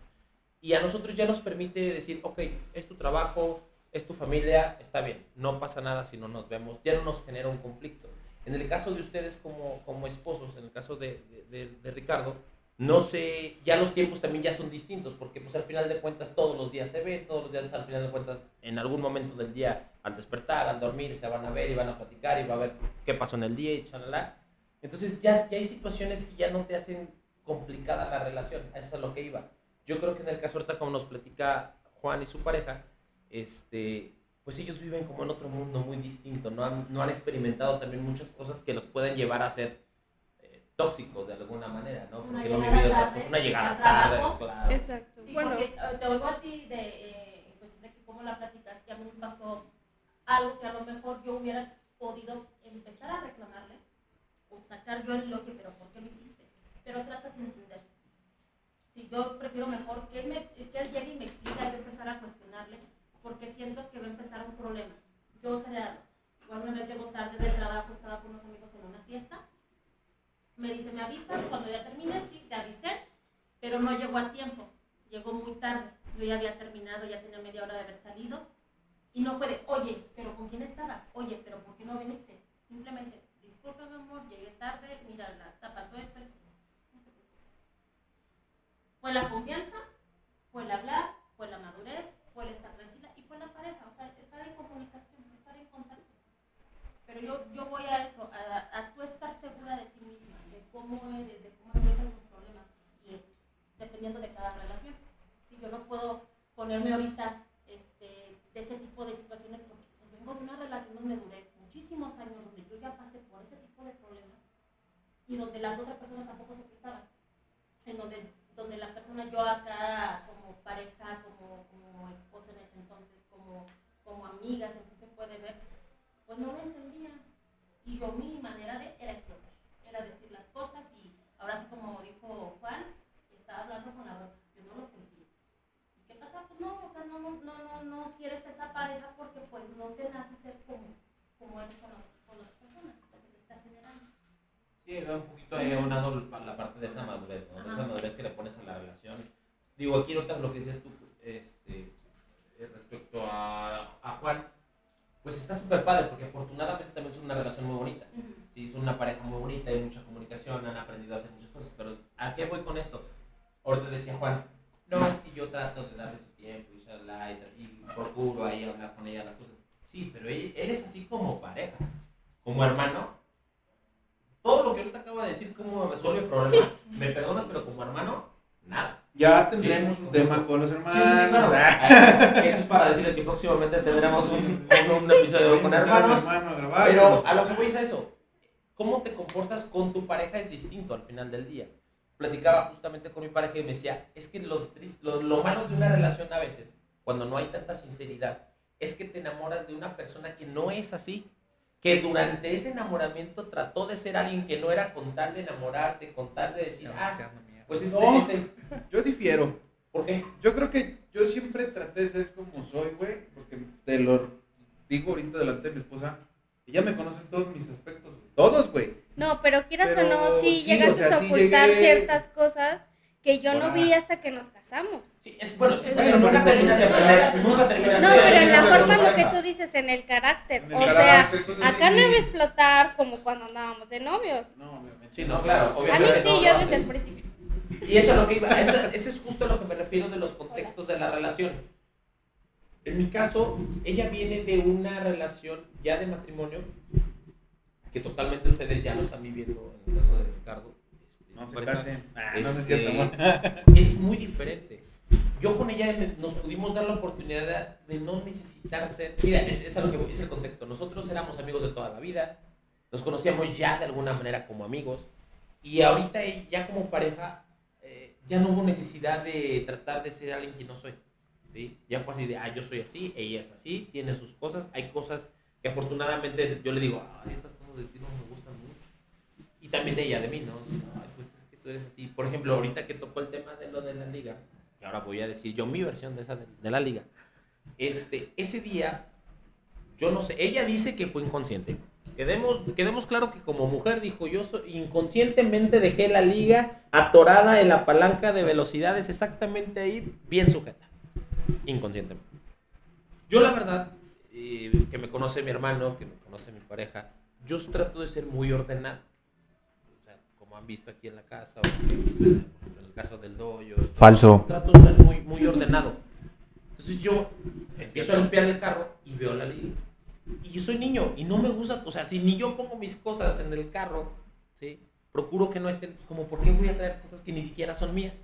Y a nosotros ya nos permite decir, ok, es tu trabajo, es tu familia, está bien, no pasa nada si no nos vemos, ya no nos genera un conflicto. En el caso de ustedes como, como esposos, en el caso de, de, de- de Ricardo, no sé, ya los tiempos también ya son distintos, porque pues al final de cuentas todos los días se ven, todos los días al final de cuentas en algún momento del día, al despertar, al dormir, se van a ver y van a platicar y va a ver qué pasó en el día y chalala. Entonces ya, ya hay situaciones que ya no te hacen complicada la relación, a eso es a lo que iba. Yo creo que en el caso ahorita como nos platica Juan y su pareja, este, pues ellos viven como en otro mundo muy distinto, no han, no han experimentado también muchas cosas que los pueden llevar a ser eh, tóxicos de alguna manera, ¿no? Porque no vivido otras cosas, una llegada tarde, claro. Exacto. Sí, bueno, porque eh, te oigo a ti de, eh, cuestión de que cómo la platicas, que a mí me pasó algo que a lo mejor yo hubiera podido empezar a reclamarle o sacar yo el lo que, pero ¿por qué lo hiciste? Pero tratas de entender. Si yo prefiero mejor que él, me, que él llegue y me explique, yo empezar a cuestionarle, porque siento que va a empezar un problema. Yo crearlo. Igual una vez llego tarde del trabajo, estaba con unos amigos en una fiesta. Me dice, ¿me avisas cuando ya termines? Sí, te avisé, pero no llegó a tiempo. Llegó muy tarde. Yo ya había terminado, ya tenía media hora de haber salido. Y no fue de, oye, pero ¿con quién estabas? Oye, pero ¿por qué no viniste? Simplemente, discúlpame, amor, llegué tarde, mira, la, pasó esto. Fue la confianza, fue el hablar, fue la madurez, fue el estar tranquila fue la pareja. O sea, estar en comunicación, estar en contacto. Pero yo, yo voy a eso, a, a tú estar segura de ti misma, de cómo eres, de cómo enfrentas los problemas. Y dependiendo de cada relación. Si yo no puedo ponerme ahorita este, de ese tipo de situaciones porque pues, vengo de una relación donde duré muchísimos años, donde yo ya pasé por ese tipo de problemas y donde la otra persona tampoco se prestaba. En donde, donde la persona, yo acá como pareja, como, como esposa en ese entonces, amigas, así se puede ver, pues no lo entendía. Y yo mi manera de era explotar, era decir las cosas y ahora sí como dijo Juan, estaba hablando con la boca, yo no lo sentía. ¿Y qué pasa? Pues no, o sea, no, no, no, no, no quieres esa pareja porque pues no te nace ser como, como eres con, las- con las personas, porque te está generando. Sí, va un poquito ahí aunado la parte de esa madurez, ¿no? De esa madurez que le pones a la relación. Digo, aquí ahorita lo que decías tú, este, respecto a, a Juan, pues está súper padre, porque afortunadamente también es una relación muy bonita. Sí, son una pareja muy bonita, hay mucha comunicación, han aprendido a hacer muchas cosas, pero ¿a qué voy con esto? Ahorita decía Juan, no, es que yo trato de darle su tiempo y, shalala, y, y procuro ahí hablar con ella las cosas. Sí, pero él, él es así como pareja, como hermano. Todo lo que ahorita acabo de decir, cómo resuelve problemas, me perdonas, pero como hermano, nada. Ya tendremos Sí. un tema con los hermanos. sí, sí, claro. Ah, Eso es para decirles que próximamente tendremos un, un- un episodio con hermanos. hermano a grabar, Pero a lo que voy es a eso. ¿Cómo te comportas con tu pareja es distinto al final del día? Platicaba justamente con mi pareja y me decía, es que lo, tris- lo, lo malo de una relación a veces, cuando no hay tanta sinceridad, es que te enamoras de una persona que no es así. Que durante ese enamoramiento trató de ser alguien que no era con tal de enamorarte, con tal de decir, ah, pues este, No. este, Yo difiero. ¿por qué? Yo creo que yo siempre traté de ser como soy, güey, porque te lo digo ahorita delante de mi esposa, y ya me conocen todos mis aspectos, todos, güey. No, pero quieras Pero o no, sí, sí, llegaste o sea, a sí ocultar llegué- ciertas cosas que yo no vi hasta que nos casamos. Sí, es bueno, es que Bueno, nunca terminas de aprender, nunca terminas No, de pero en la forma en lo que tú dices, en el carácter. En el o sea, acá no iba a explotar como cuando andábamos de novios. No, obviamente. Sí, no, claro, A mí sí, no, yo no, desde el principio. Y eso es lo que iba, eso, es justo a lo que me refiero de los contextos de la relación. En mi caso, ella viene de una relación ya de matrimonio, que totalmente ustedes ya lo están viviendo en el caso de Ricardo. este, No se casen. Ah, no, no es este, cierto, es muy diferente. Yo con ella nos pudimos dar la oportunidad de no necesitar ser. Mira, es, es que voy, es el contexto. Nosotros éramos amigos de toda la vida, nos conocíamos ya de alguna manera como amigos, y ahorita ya como pareja ya no hubo necesidad de tratar de ser alguien que no soy. ¿sí? Ya fue así de, ah, yo soy así, ella es así, tiene sus cosas, hay cosas que afortunadamente yo le digo, ah, estas cosas de ti no me gustan mucho. Y también de ella, de mí, ¿no? Así, "Ay, pues es que tú eres así. Por ejemplo, ahorita que tocó el tema de lo de la liga, y ahora voy a decir yo mi versión de esa de, de la liga. Este, ese día, yo no sé, ella dice que fue inconsciente. Quedemos, quedemos claro que como mujer dijo, yo so- inconscientemente dejé la liga atorada en la palanca de velocidades exactamente ahí, bien sujeta. Inconscientemente. Yo la verdad, eh, que me conoce mi hermano, que me conoce mi pareja, yo trato de ser muy ordenado. O sea, como han visto aquí en la casa, o en el- caso del dojo. Falso. Trato de ser muy, muy ordenado. Entonces yo empiezo a limpiar el carro y veo la liga. Y yo soy niño y no me gusta, o sea, si ni yo pongo mis cosas en el carro, ¿sí? Procuro que no estén, pues como, ¿por qué voy a traer cosas que ni siquiera son mías?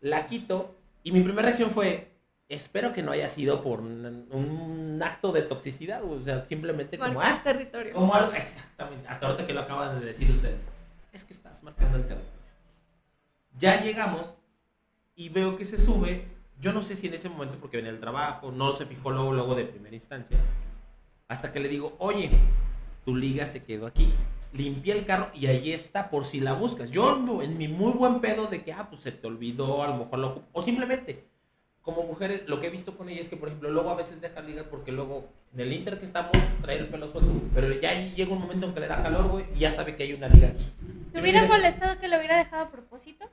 La quito y mi primera reacción fue, espero que no haya sido por un, un acto de toxicidad, o sea, simplemente como, ah, territorio. como algo, exactamente, hasta ahorita que lo acaban de decir ustedes, es que estás marcando el territorio. Ya llegamos y veo que se sube, yo no sé si en ese momento porque venía el trabajo, no se fijó luego, luego de primera instancia, hasta que le digo, oye, tu liga se quedó aquí. Limpié el carro y ahí está por si la buscas. Yo en mi muy buen pedo de que, ah, pues se te olvidó, a lo mejor lo... O simplemente, como mujeres, lo que he visto con ella es que, por ejemplo, luego a veces deja ligas porque luego en el Inter que estamos trae el pelo suelto. Pero ya ahí llega un momento en que le da calor, güey, y ya sabe que hay una liga aquí. ¿Te hubiera molestado que lo hubiera dejado a propósito?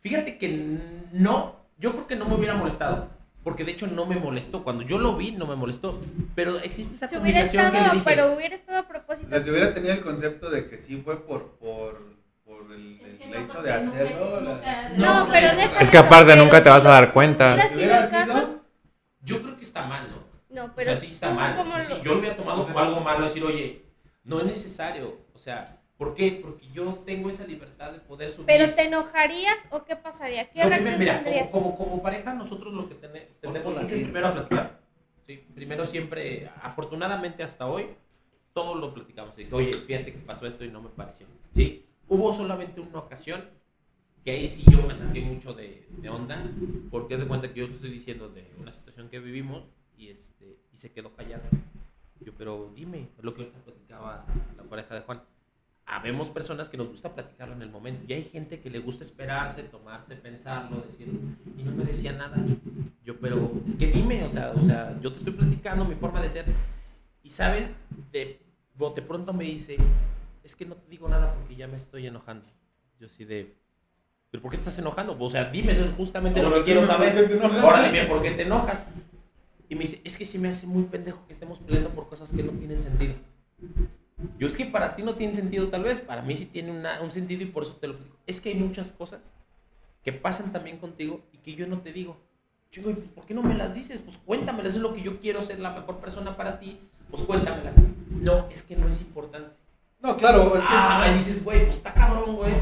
Fíjate que no, yo creo que no me hubiera molestado. Porque de hecho no me molestó. Cuando yo lo vi, no me molestó. Pero existe esa Si hubiera comunicación que le dije. pero hubiera estado a O propósito. sea, si hubiera tenido el concepto de que sí fue por, por, por el, Es que el no, hecho de hacerlo. la- No, pero deja Es que aparte nunca te vas a dar cuenta. Si hubiera caso, sido- Yo creo que está mal, ¿no? no, Pero o sea, sí está mal. O sea, sí, yo lo hubiera tomado O como algo malo, decir, oye, no es necesario. O sea, ¿por qué? Porque yo tengo esa libertad de poder subir. ¿Pero te enojarías o qué pasaría? ¿Qué me- reacción mira, como, tendrías? como, como pareja, nosotros lo que tene- tendemos la mucho es primero a platicar. Sí, primero siempre, afortunadamente hasta hoy, todo lo platicamos. de que, Oye, fíjate que pasó esto y no me pareció. Sí, hubo solamente una ocasión que ahí sí yo me saqué mucho de, de onda, porque es de cuenta que yo te estoy diciendo de una situación que vivimos y, este, y se quedó callada. Yo, pero dime, es lo que platicaba la pareja de Juan. Habemos personas que nos gusta platicarlo en el momento y hay gente que le gusta esperarse, tomarse, pensarlo, decir, y no me decía nada. Yo, pero es que dime, o sea, o sea, yo te estoy platicando mi forma de ser y sabes, de bote pronto me dice, es que no te digo nada porque ya me estoy enojando. Yo sí de, ¿pero por qué te estás enojando? O sea, dime, eso es justamente lo que quiero dime, ¿por saber. Ahora dime, ¿por qué te enojas? Y me dice, es que se me hace muy pendejo que estemos peleando por cosas que no tienen sentido. Yo es que para ti no tiene sentido tal vez, para mí sí tiene una- un sentido y por eso te lo digo. Es que hay muchas cosas que pasan también contigo y que yo no te digo. Chico, ¿y ¿por qué no me las dices? Pues cuéntamelas, es lo que yo quiero ser la mejor persona para ti. Pues cuéntamelas. No, es que no es importante. No, claro, es que. Ah, y dices, güey, pues está cabrón, güey.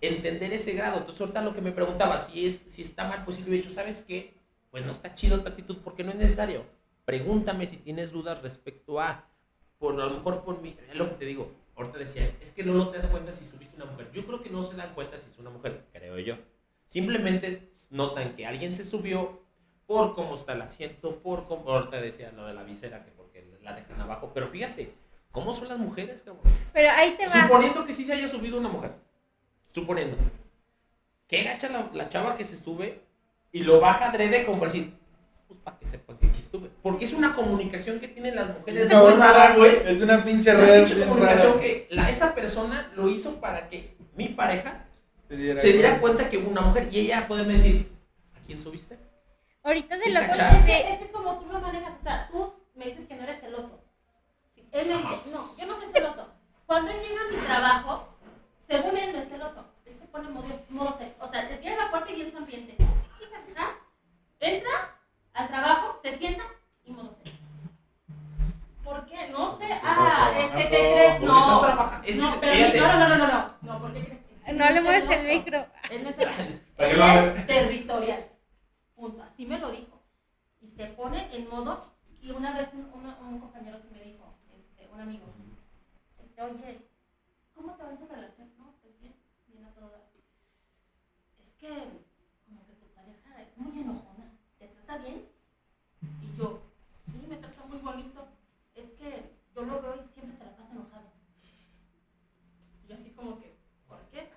Entender ese grado. Entonces, ahorita lo que me preguntaba, si, es, si está mal, pues sí lo he dicho, ¿sabes qué? Pues no está chido tu actitud porque no es necesario. Pregúntame si tienes dudas respecto a, por a lo mejor por mí, es lo que te digo. Ahorita decía, es que no, no te das cuenta si subiste una mujer. Yo creo que no se dan cuenta si es una mujer, creo yo. Simplemente notan que alguien se subió por cómo está el asiento, por cómo, ahorita decía lo de la visera, que porque la dejan abajo. Pero fíjate, ¿cómo son las mujeres, cabrón? Pero ahí te va. Suponiendo que sí se haya subido una mujer. Suponiendo. ¿Qué gacha la, la chava que se sube y lo baja adrede como decir, pues para que sepa que aquí estuve? Porque es una comunicación que tienen las mujeres de No, muy rara, güey. Es una pinche Una red. pinche bien comunicación rara. que la, esa persona lo hizo para que mi pareja Se diera, se diera cuenta que hubo una mujer y ella puede decir, ¿a quién subiste? Ahorita de Sí, lo. Es que, es que es como tú lo manejas, o sea, tú me dices que no eres celoso. Él me dice, no, yo no soy celoso. Cuando él llega a mi trabajo, según él no es celoso, él se pone modo, modo O sea, llega a la puerta y bien sonriente. Fíjate, ¿ah? Entra al trabajo, se sienta y modo celoso. ¿Por qué? No sé. Ah, es que, ¿qué crees? No. No, se- pero no, no, no, no, no, no, ¿por qué crees? No le es mueves el micro. Él no es es territorial. Punto. Así me lo dijo. Y se pone en modo. Y una vez un, compañero sí me dijo, este, un amigo, este, oye, ¿cómo te va en tu relación? No, pues bien, bien a todo. Es que como que tu pareja es muy enojona. ¿Te trata bien? Y yo, sí, me trata muy bonito. Es que yo lo veo y siempre se la pasa enojado. Y yo así como que, ¿por qué?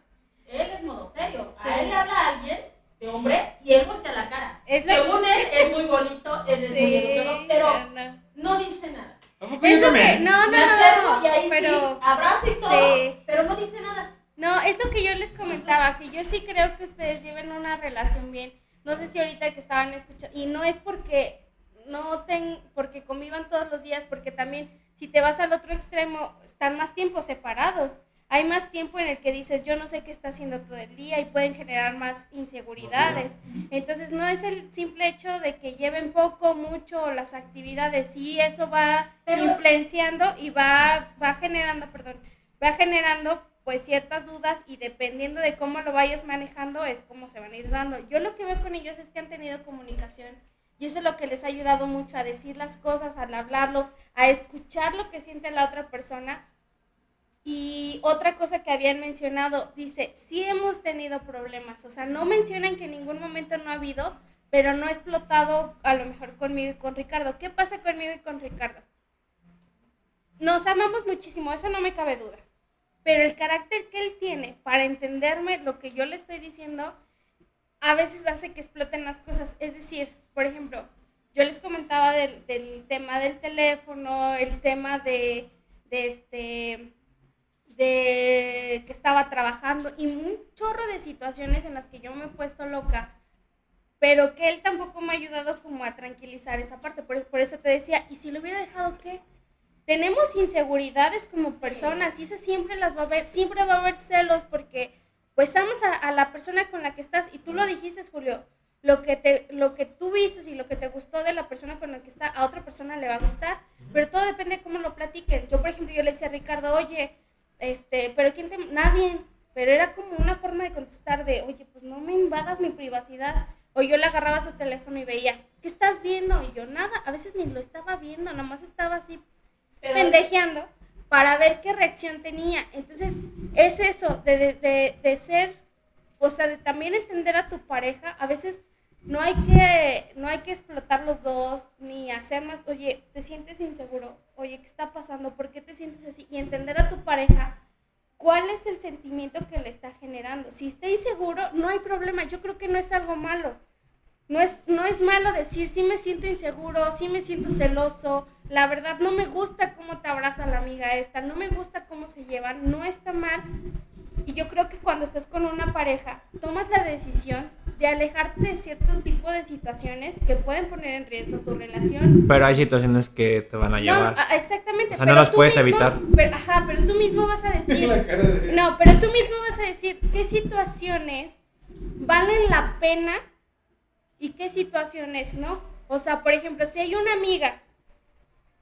Él es modo serio. Sí. A él le habla alguien de hombre y él voltea la cara. Es lo- Según él, es muy bonito, él es muy Sí, educado, pero no. no dice nada. ¿A Es lo que, no, no, Me acerco no, y ahí pero, sí, abrazo y todo, Sí. pero no dice nada. no, es lo que yo les comentaba, que yo sí creo que ustedes lleven una relación bien. No sé si ahorita que estaban escuchando, y no es porque no ten, porque convivan todos los días, porque también si te vas al otro extremo, están más tiempo separados. Hay más tiempo en el que dices, yo no sé qué está haciendo todo el día y pueden generar más inseguridades. Entonces no es el simple hecho de que lleven poco, mucho las actividades, sí, eso va Pero- influenciando y va, va generando, perdón, va generando pues ciertas dudas y dependiendo de cómo lo vayas manejando es como se van a ir dando. Yo lo que veo con ellos es que han tenido comunicación y eso es lo que les ha ayudado mucho a decir las cosas, al hablarlo, a escuchar lo que siente la otra persona. Y otra cosa que habían mencionado, dice, sí hemos tenido problemas, o sea, no mencionan que en ningún momento no ha habido, pero no ha explotado a lo mejor conmigo y con Ricardo. ¿Qué pasa conmigo y con Ricardo? Nos amamos muchísimo, eso no me cabe duda. Pero el carácter que él tiene para entenderme lo que yo le estoy diciendo, a veces hace que exploten las cosas. Es decir, por ejemplo, yo les comentaba del, del tema del teléfono, el tema de, de este de que estaba trabajando y un chorro de situaciones en las que yo me he puesto loca, pero que él tampoco me ha ayudado como a tranquilizar esa parte. Por, por eso te decía, ¿y si lo hubiera dejado qué? Tenemos inseguridades como personas y esas siempre las va a haber, siempre va a haber celos porque pues amas a, a la persona con la que estás y tú lo dijiste, Julio, lo que, te, lo que tú viste y lo que te gustó de la persona con la que está, a otra persona le va a gustar, pero todo depende de cómo lo platiquen. Yo, por ejemplo, yo le decía a Ricardo, oye, este, pero ¿quién te...? Nadie, pero era como una forma de contestar de, oye, pues no me invadas mi privacidad. O yo le agarraba su teléfono y veía, ¿qué estás viendo? Y yo nada, a veces ni lo estaba viendo, nomás estaba así Pero, pendejeando para ver qué reacción tenía. Entonces, es eso, de, de, de, de ser, o sea, de también entender a tu pareja. A veces no hay que, no hay que explotar los dos, ni hacer más, oye, te sientes inseguro, oye, ¿qué está pasando? ¿Por qué te sientes así? Y entender a tu pareja. ¿Cuál es el sentimiento que le está generando? Si está inseguro, no hay problema. Yo creo que no es algo malo. No es, no es malo decir, sí me siento inseguro, sí me siento celoso, la verdad no me gusta cómo te abraza la amiga esta, no me gusta cómo se llevan, no está mal. Y yo creo que cuando estás con una pareja, tomas la decisión de alejarte de cierto tipo de situaciones que pueden poner en riesgo tu relación. Pero hay situaciones que te van a llevar. a- exactamente. O sea, no las puedes mismo- evitar. pero- ajá, pero tú mismo vas a decir, no, pero tú mismo vas a decir qué situaciones valen la pena y qué situaciones, ¿no? O sea, por ejemplo, si hay una amiga,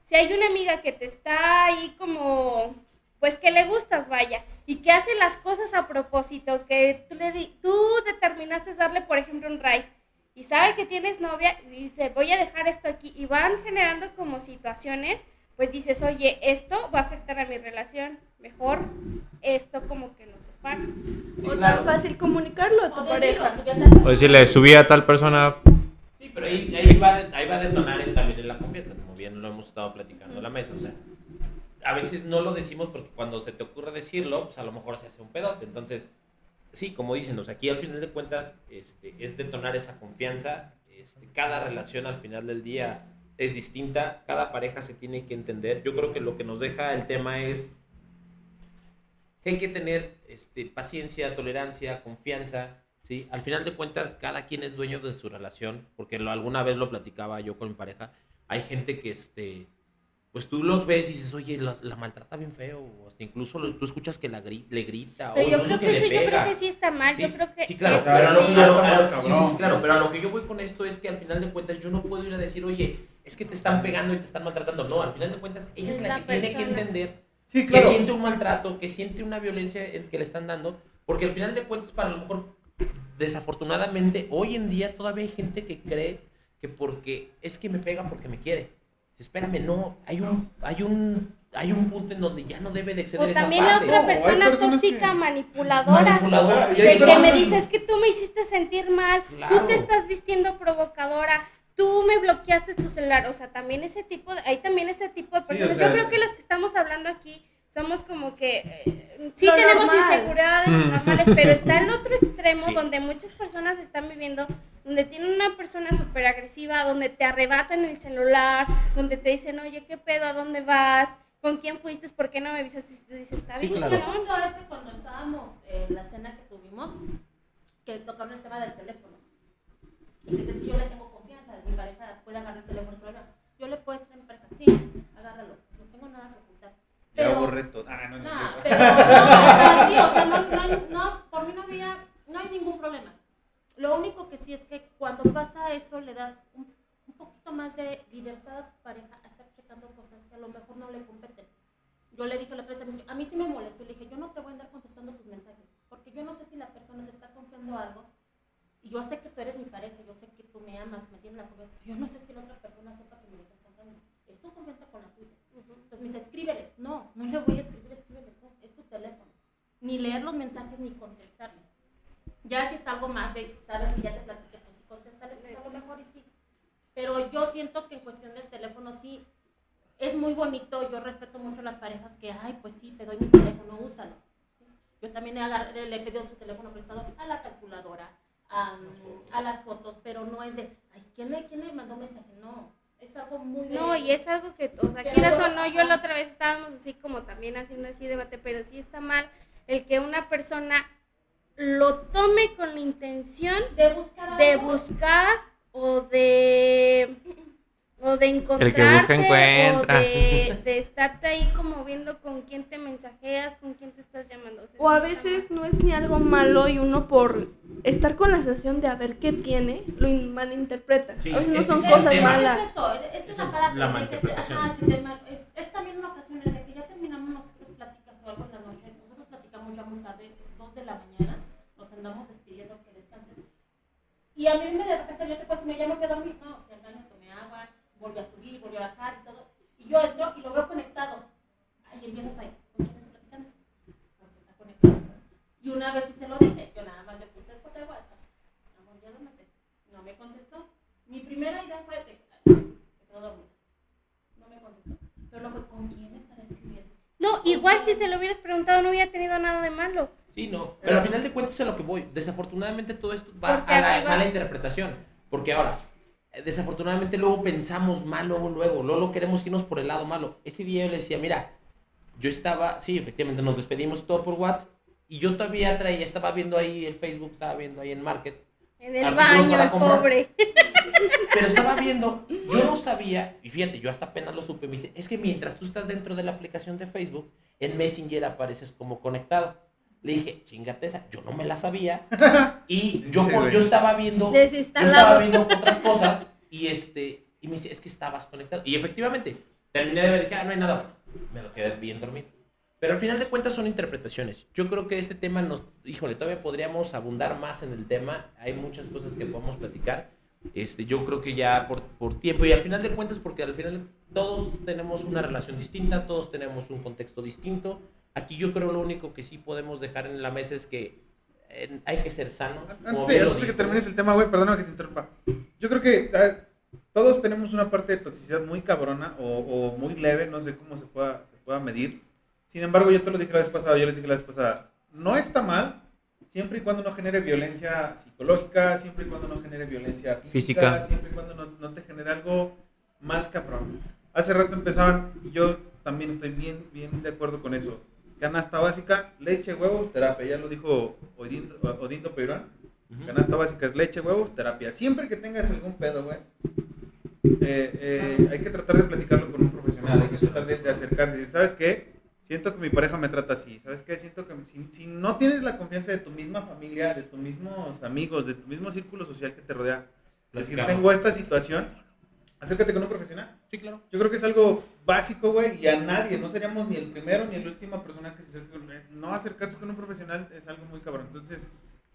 si hay una amiga que te está ahí como, pues que le gustas, vaya, y que hace las cosas a propósito, que tú, le di- tú determinaste darle, por ejemplo, un ray, y sabe que tienes novia, y dice, voy a dejar esto aquí, y van generando como situaciones, pues dices, oye, esto va a afectar a mi relación, mejor esto como que nos separa. o tan fácil comunicarlo a tu O decirlo, pareja. tal O decirle, subí a tal persona. Sí, pero ahí, ahí, va, a- ahí va a detonar en- también en la confianza, como bien lo hemos estado platicando en la mesa. O sea, a veces no lo decimos porque cuando se te ocurre decirlo, pues a lo mejor se hace un pedote. Entonces, sí, como dicen, o sea, aquí al final de cuentas este, es detonar esa confianza. Este, cada relación al final del día es distinta, cada pareja se tiene que entender. Yo creo que lo que nos deja el tema es hay que tener este, paciencia, tolerancia, confianza, ¿sí? Al final de cuentas, cada quien es dueño de su relación, porque lo, alguna vez lo platicaba yo con mi pareja, hay gente que, este, pues tú los ves y dices, oye, la, la maltrata bien feo, o hasta incluso lo- tú escuchas que la gri- le grita, Pero o yo creo que, le sí, yo creo pega. que sí está mal, Sí, yo creo que... sí, claro, pero que- sí, sí, cabrón. sí, claro, pero a lo que yo voy con esto es que al final de cuentas yo no puedo ir a decir, oye, es que te están pegando y te están maltratando. No, al final de cuentas ella es Es la, la que tiene que entender Sí, que siente un maltrato, que siente una violencia en- que le están dando, porque al final de cuentas, para lo mejor, desafortunadamente, hoy en día todavía hay gente que cree que porque es que me pega porque me quiere. Espérame, no, hay un, hay un, hay un punto en donde ya no debe de exceder O esa también la otra persona tóxica que- manipuladora. De que me dices que tú me hiciste sentir mal, Claro. tú te estás vistiendo provocadora, tú me bloqueaste tu celular. O sea, también ese tipo de, hay también ese tipo de Sí, o personas. sea- Yo creo que las que estamos hablando aquí somos como que eh, sí tenemos normal. inseguridades y normales, pero está el otro extremo Sí. donde muchas personas están viviendo, donde tienen una persona súper agresiva, donde te arrebatan el celular, donde te dicen, oye, ¿qué pedo? ¿A dónde vas? ¿Con quién fuiste? ¿Por qué no me avisas? Y tú dices, está Sí, bien, claro. cabrón". Justo ese cuando estábamos en la cena que tuvimos, que tocaron el tema del teléfono. Y dices que yo le tengo mi pareja puede agarrar el teléfono, yo le puedo decir a mi pareja, sí, agárralo, no tengo nada que ocultar. Pero, borré todo. Ah, no, no, Nah, cierto. pero no, o sea, sí, o sea, no, no, no, por mí no había, no hay ningún problema. Lo único que sí es que cuando pasa eso le das un, un poquito más de libertad a tu pareja a estar checando cosas que a lo mejor no le competen. Yo le dije la otra vez, a mí- a mí sí me molestó, le dije, yo no te voy a andar contestando tus mensajes, porque yo no sé si la persona te está confiando algo, y yo sé que tú eres mi pareja, yo sé que tú me amas, me tienes la confianza, pero yo no sé si la otra persona sepa que me lo estás contando. Es tu confianza con la tuya. Entonces me dice, escríbele. No, no le voy a escribir, escríbele tú, es tu teléfono. Ni leer los mensajes ni contestarle. Ya si está algo más de, sabes que ya te platiqué, pues sí, contéstale, pues a lo mejor y sí. Pero yo siento que en cuestión del teléfono sí, es muy bonito, yo respeto mucho a las parejas que, ay, pues sí, te doy mi teléfono, úsalo. Yo también le, le he pedido su teléfono prestado a la calculadora, a, a las fotos, pero no es de, ay, ¿quién le, quién le mandó mensaje? No, es algo muy de... No, y es algo que, o sea, quieras yo- o no, yo la otra vez estábamos así como también haciendo así debate, pero sí está mal el que una persona lo tome con la intención de buscar de buscar o de o de encontrarte busca, encuentra. o de, de estarte ahí como viendo con quién te mensajeas, con quién te estás llamando. sea, O a veces no es ni algo malo y uno por estar con la sensación de a ver qué tiene, lo in- malinterpreta. Sí, a veces no que son el cosas tema. malas. Es esto, es, Es la que te- malinterpretación. ajá, que te mal- eh, es también una ocasión en la que ya terminamos nosotros pláticas o algo en la noche, nosotros platicamos ya muy tarde, 2 de la mañana, nos andamos despidiendo, que descanses. Y a mí me de repente yo te puedo decir, me fui a dormir, no, baño, tomé agua, volví a subir, volví a bajar y todo. Y yo entro y lo veo conectado. Ahí empiezas ahí, ¿con quién está platicando? Porque está conectado. Y una vez sí se lo dije, yo nada más le puse el foto de WhatsApp. Amor, ya duérmete. No me contestó. Mi primera idea fue de se quedó dormido. No me contestó. Pero no fue con quién estará escribiendo. No, igual si se lo hubieras preguntado no hubiera tenido nada de malo. Sí, no. Pero al final de cuentas es a lo que voy. Desafortunadamente todo esto va a la mala interpretación. Porque ahora, desafortunadamente luego pensamos mal, luego, luego, luego queremos irnos por el lado malo. Ese día yo le decía, mira, yo estaba, sí, efectivamente nos despedimos todo por WhatsApp y yo todavía traía, estaba viendo ahí el Facebook, estaba viendo ahí en Market, En el baño, el pobre. pero estaba viendo, yo no sabía, y fíjate, yo hasta apenas lo supe, me dice, es que mientras tú estás dentro de la aplicación de Facebook, en Messenger apareces como conectado. Le dije, chingate esa, yo no me la sabía. Y yo, Sí, por- yo estaba viendo, yo estaba viendo otras cosas y este, y me dice, es que estabas conectado. Y efectivamente, terminé de ver dije, ah, no hay nada. Me lo quedé bien dormido. Pero al final de cuentas son interpretaciones. Yo creo que este tema nos, híjole, todavía podríamos abundar más en el tema. Hay muchas cosas que podemos platicar. Este, yo creo que ya por, por tiempo y al final de cuentas, porque al final todos tenemos una relación distinta, todos tenemos un contexto distinto. Aquí yo creo lo único que sí podemos dejar en la mesa es que eh, hay que ser sanos. Antes, lo antes de que termines el tema, güey, perdona que te interrumpa. Yo creo que ah, todos tenemos una parte de toxicidad muy cabrona o, o muy leve, no sé cómo se pueda, se pueda medir. Sin embargo, yo te lo dije la vez pasada, yo les dije la vez pasada, no está mal siempre y cuando no genere violencia psicológica, siempre y cuando no genere violencia física, Física. siempre y cuando no, no te genere algo más cabrón. Hace rato empezaban, y yo también estoy bien, bien de acuerdo con eso. Canasta básica, leche, huevos, terapia. Ya lo dijo Odindo, Odindo Peirón. Ujú. Canasta básica es leche, huevos, terapia. Siempre que tengas algún pedo, güey, eh, eh, hay que tratar de platicarlo con un profesional. Hay que tratar de, de acercarse y decir, ¿sabes qué? Siento que mi pareja me trata así. ¿Sabes qué? Siento que si, si no tienes la confianza de tu misma familia, de tus mismos amigos, de tu mismo círculo social que te rodea, decir, Platicarlo. tengo esta situación, acércate con un profesional. Sí, claro. Yo creo que es algo básico, güey, y a nadie, no seríamos ni el primero ni la última persona que se acerque. con- No acercarse con un profesional es algo muy cabrón. Entonces,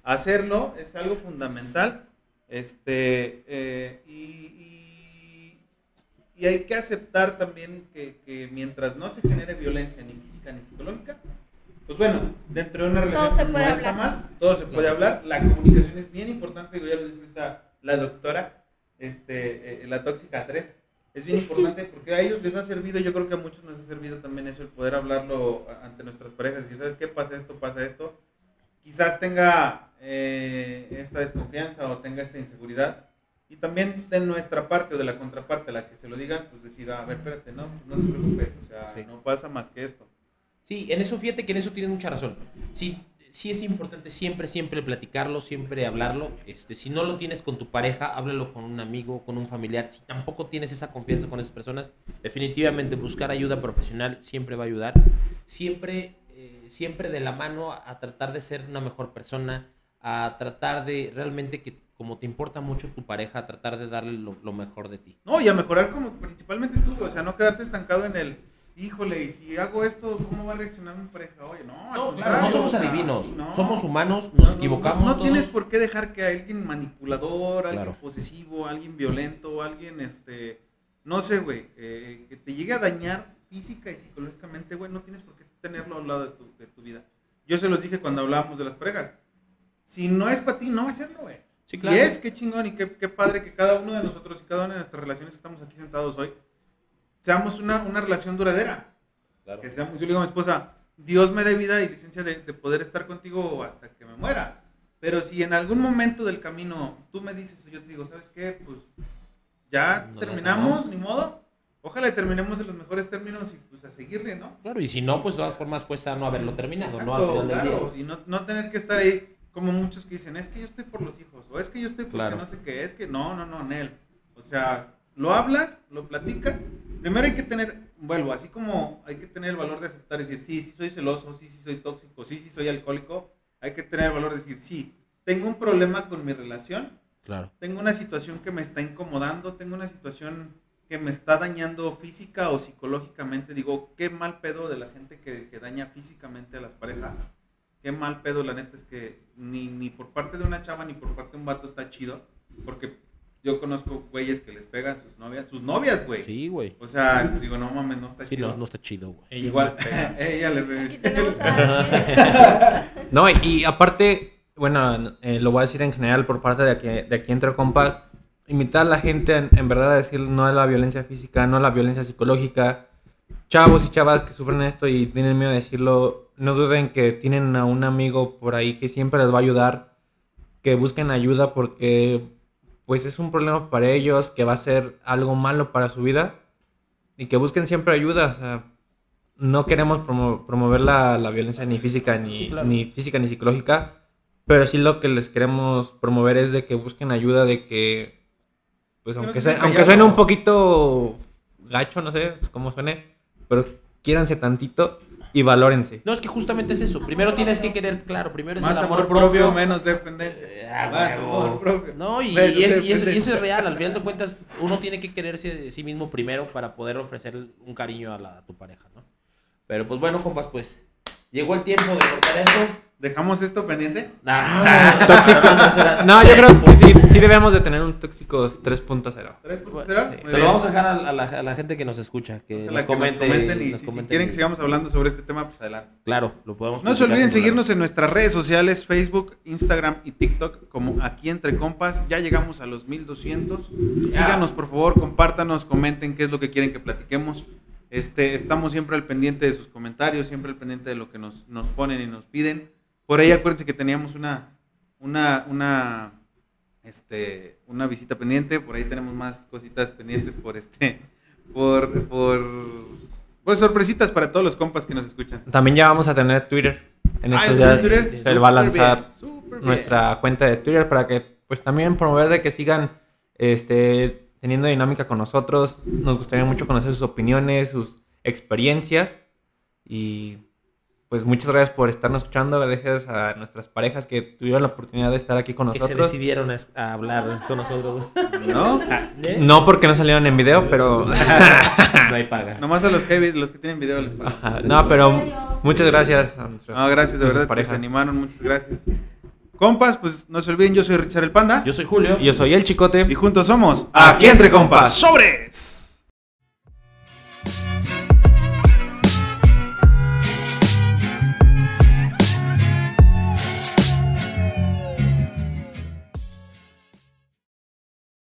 hacerlo es algo fundamental. Este, eh, y, y- y hay que aceptar también que, que mientras no se genere violencia ni física ni psicológica, pues bueno, dentro de una relación Todo se no está mal, todo se puede hablar. La comunicación es bien importante, digo, ya lo ahorita la doctora, este, eh, la tóxica 3 es bien importante porque a ellos les ha servido, yo creo que a muchos nos ha servido también eso, el poder hablarlo ante nuestras parejas, decir, ¿sabes qué? Pasa esto, pasa esto. Quizás tenga eh, esta desconfianza o tenga esta inseguridad. Y también de nuestra parte o de la contraparte, a la que se lo digan, pues decir, a ver, espérate, no, no te preocupes, o sea, Sí. no pasa más que esto. Sí, en eso fíjate que en eso tienes mucha razón. Sí, sí es importante siempre, siempre platicarlo, siempre hablarlo. Este, si no lo tienes con tu pareja, háblalo con un amigo, con un familiar. Si tampoco tienes esa confianza con esas personas, definitivamente buscar ayuda profesional siempre va a ayudar. Siempre, eh, siempre de la mano a tratar de ser una mejor persona, a tratar de realmente que como te importa mucho tu pareja, a tratar de darle lo, lo mejor de ti. No, y a mejorar como principalmente tú, o sea, no quedarte estancado en el, híjole, y si hago esto, ¿cómo va a reaccionar mi pareja? Oye, no, No, claro, no somos o sea, adivinos, sí, no. somos humanos, No, nos no, equivocamos. No, no todos. tienes por qué dejar que alguien manipulador, alguien Claro. posesivo, alguien violento, alguien, este, no sé, güey, eh, que te llegue a dañar física y psicológicamente, güey, no tienes por qué tenerlo al lado de tu, de tu vida. Yo se los dije cuando hablábamos de las parejas. Si no es para ti, no va a serlo, güey. Sí, si es, qué chingón y qué, qué padre que cada uno de nosotros y cada una de nuestras relaciones que estamos aquí sentados hoy, seamos una, una relación duradera. Claro. Que seamos, yo le digo a mi esposa, Dios me dé vida y licencia de, de poder estar contigo hasta que me muera. Pero si en algún momento del camino tú me dices o yo te digo, ¿sabes qué? Pues ya No, terminamos, no. ni modo. Ojalá terminemos en los mejores términos y pues a seguirle, ¿no? Claro, y si no, pues de todas formas fue no haberlo terminado, Exacto, ¿no? Al final del claro. día. Y no, no tener que estar ahí como muchos que dicen, es que yo estoy por los hijos, o es que yo estoy porque Claro. no sé qué, es que no, no, no, Nel. O sea, lo hablas, lo platicas. Primero hay que tener, vuelvo, así como hay que tener el valor de aceptar y decir, sí, sí soy celoso, sí, sí soy tóxico, sí, sí soy alcohólico. Hay que tener el valor de decir, sí, tengo un problema con mi relación, Claro. tengo una situación que me está incomodando, tengo una situación que me está dañando física o psicológicamente. Digo, qué mal pedo de la gente que, que daña físicamente a las parejas. Qué mal pedo, la neta, es que ni, ni por parte de una chava ni por parte de un vato está chido. Porque yo conozco güeyes que les pegan sus novias, sus novias, güey. Sí, güey. O sea, entonces digo, no mames, no está Sí, chido. no, no está chido, güey. Igual, ella le Aquí ve. tenemos a No, y, y aparte, bueno, eh, lo voy a decir en general por parte de aquí, de aquí entre compas, invitar a la gente en, en verdad a decir no a la violencia física, no a la violencia psicológica. Chavos y chavas que sufren esto y tienen miedo de decirlo, no duden que tienen a un amigo por ahí que siempre les va a ayudar, que busquen ayuda porque pues es un problema para ellos, que va a ser algo malo para su vida y que busquen siempre ayuda. O sea, no queremos promo- promover la, la violencia ni física ni, Claro. ni física ni psicológica, pero sí lo que les queremos promover es de que busquen ayuda, de que, pues Que no aunque, se suene, aunque suene un poquito gacho, no sé cómo suene, pero quiéranse tantito y valórense. No, es que justamente es eso. Primero tienes que querer, claro, primero es Más el amor propio, menos dependencia. Eh, ah, Más huevo. amor propio. No, y, menos y es- y eso, y dependencia. eso es real. Al final de cuentas, uno tiene que quererse de sí mismo primero para poder ofrecer un cariño a, la- a tu pareja, ¿no? Pero pues bueno, compas, pues llegó el tiempo de cortar esto. ¿Dejamos esto pendiente? Nah, Tóxico. No, yo creo que sí, sí debemos de tener un tóxicos 3.0. ¿Tres puntos Bueno, cero? sí. Muy Se lo bien. vamos a dejar a, a la, a la gente que nos escucha, que, nos, que comente, nos comenten y nos si- si, comenten. quieren que sigamos hablando sobre este tema, pues adelante. Claro, lo podemos No se olviden seguirnos en nuestras redes sociales, Facebook, Instagram y TikTok como aquí entre compas. Ya llegamos a los 1200. Síganos por favor, compártanos, comenten qué es lo que quieren que platiquemos. Este, estamos siempre al pendiente de sus comentarios, siempre al pendiente de lo que nos, nos ponen y nos piden. Por ahí acuérdense que teníamos una, una, una, este, una visita pendiente. Por ahí tenemos más cositas pendientes por este, por, por, pues sorpresitas para todos los compas que nos escuchan. También ya vamos a tener Twitter. En Ah, estos ¿ya días Twitter? se va a lanzar bien, súper bien. nuestra cuenta de Twitter para que pues también promover de que sigan este teniendo dinámica con nosotros. Nos gustaría mucho conocer sus opiniones, sus experiencias y pues muchas gracias por estarnos escuchando, gracias a nuestras parejas que tuvieron la oportunidad de estar aquí con Que se nosotros. decidieron a, a hablar con nosotros. ¿No? ¿Eh? No porque no salieron en video, pero No hay paga. Nomás a los que, los que tienen video les pago. Ajá, no, pero muchas gracias a nuestras, No, gracias, de verdad que se parejas. animaron, muchas gracias. Compas, pues no se olviden, yo soy Richard el Panda. Yo soy Julio. Yo soy el Chicote. Y juntos somos Aquí Entre Compas. ¡Sobres!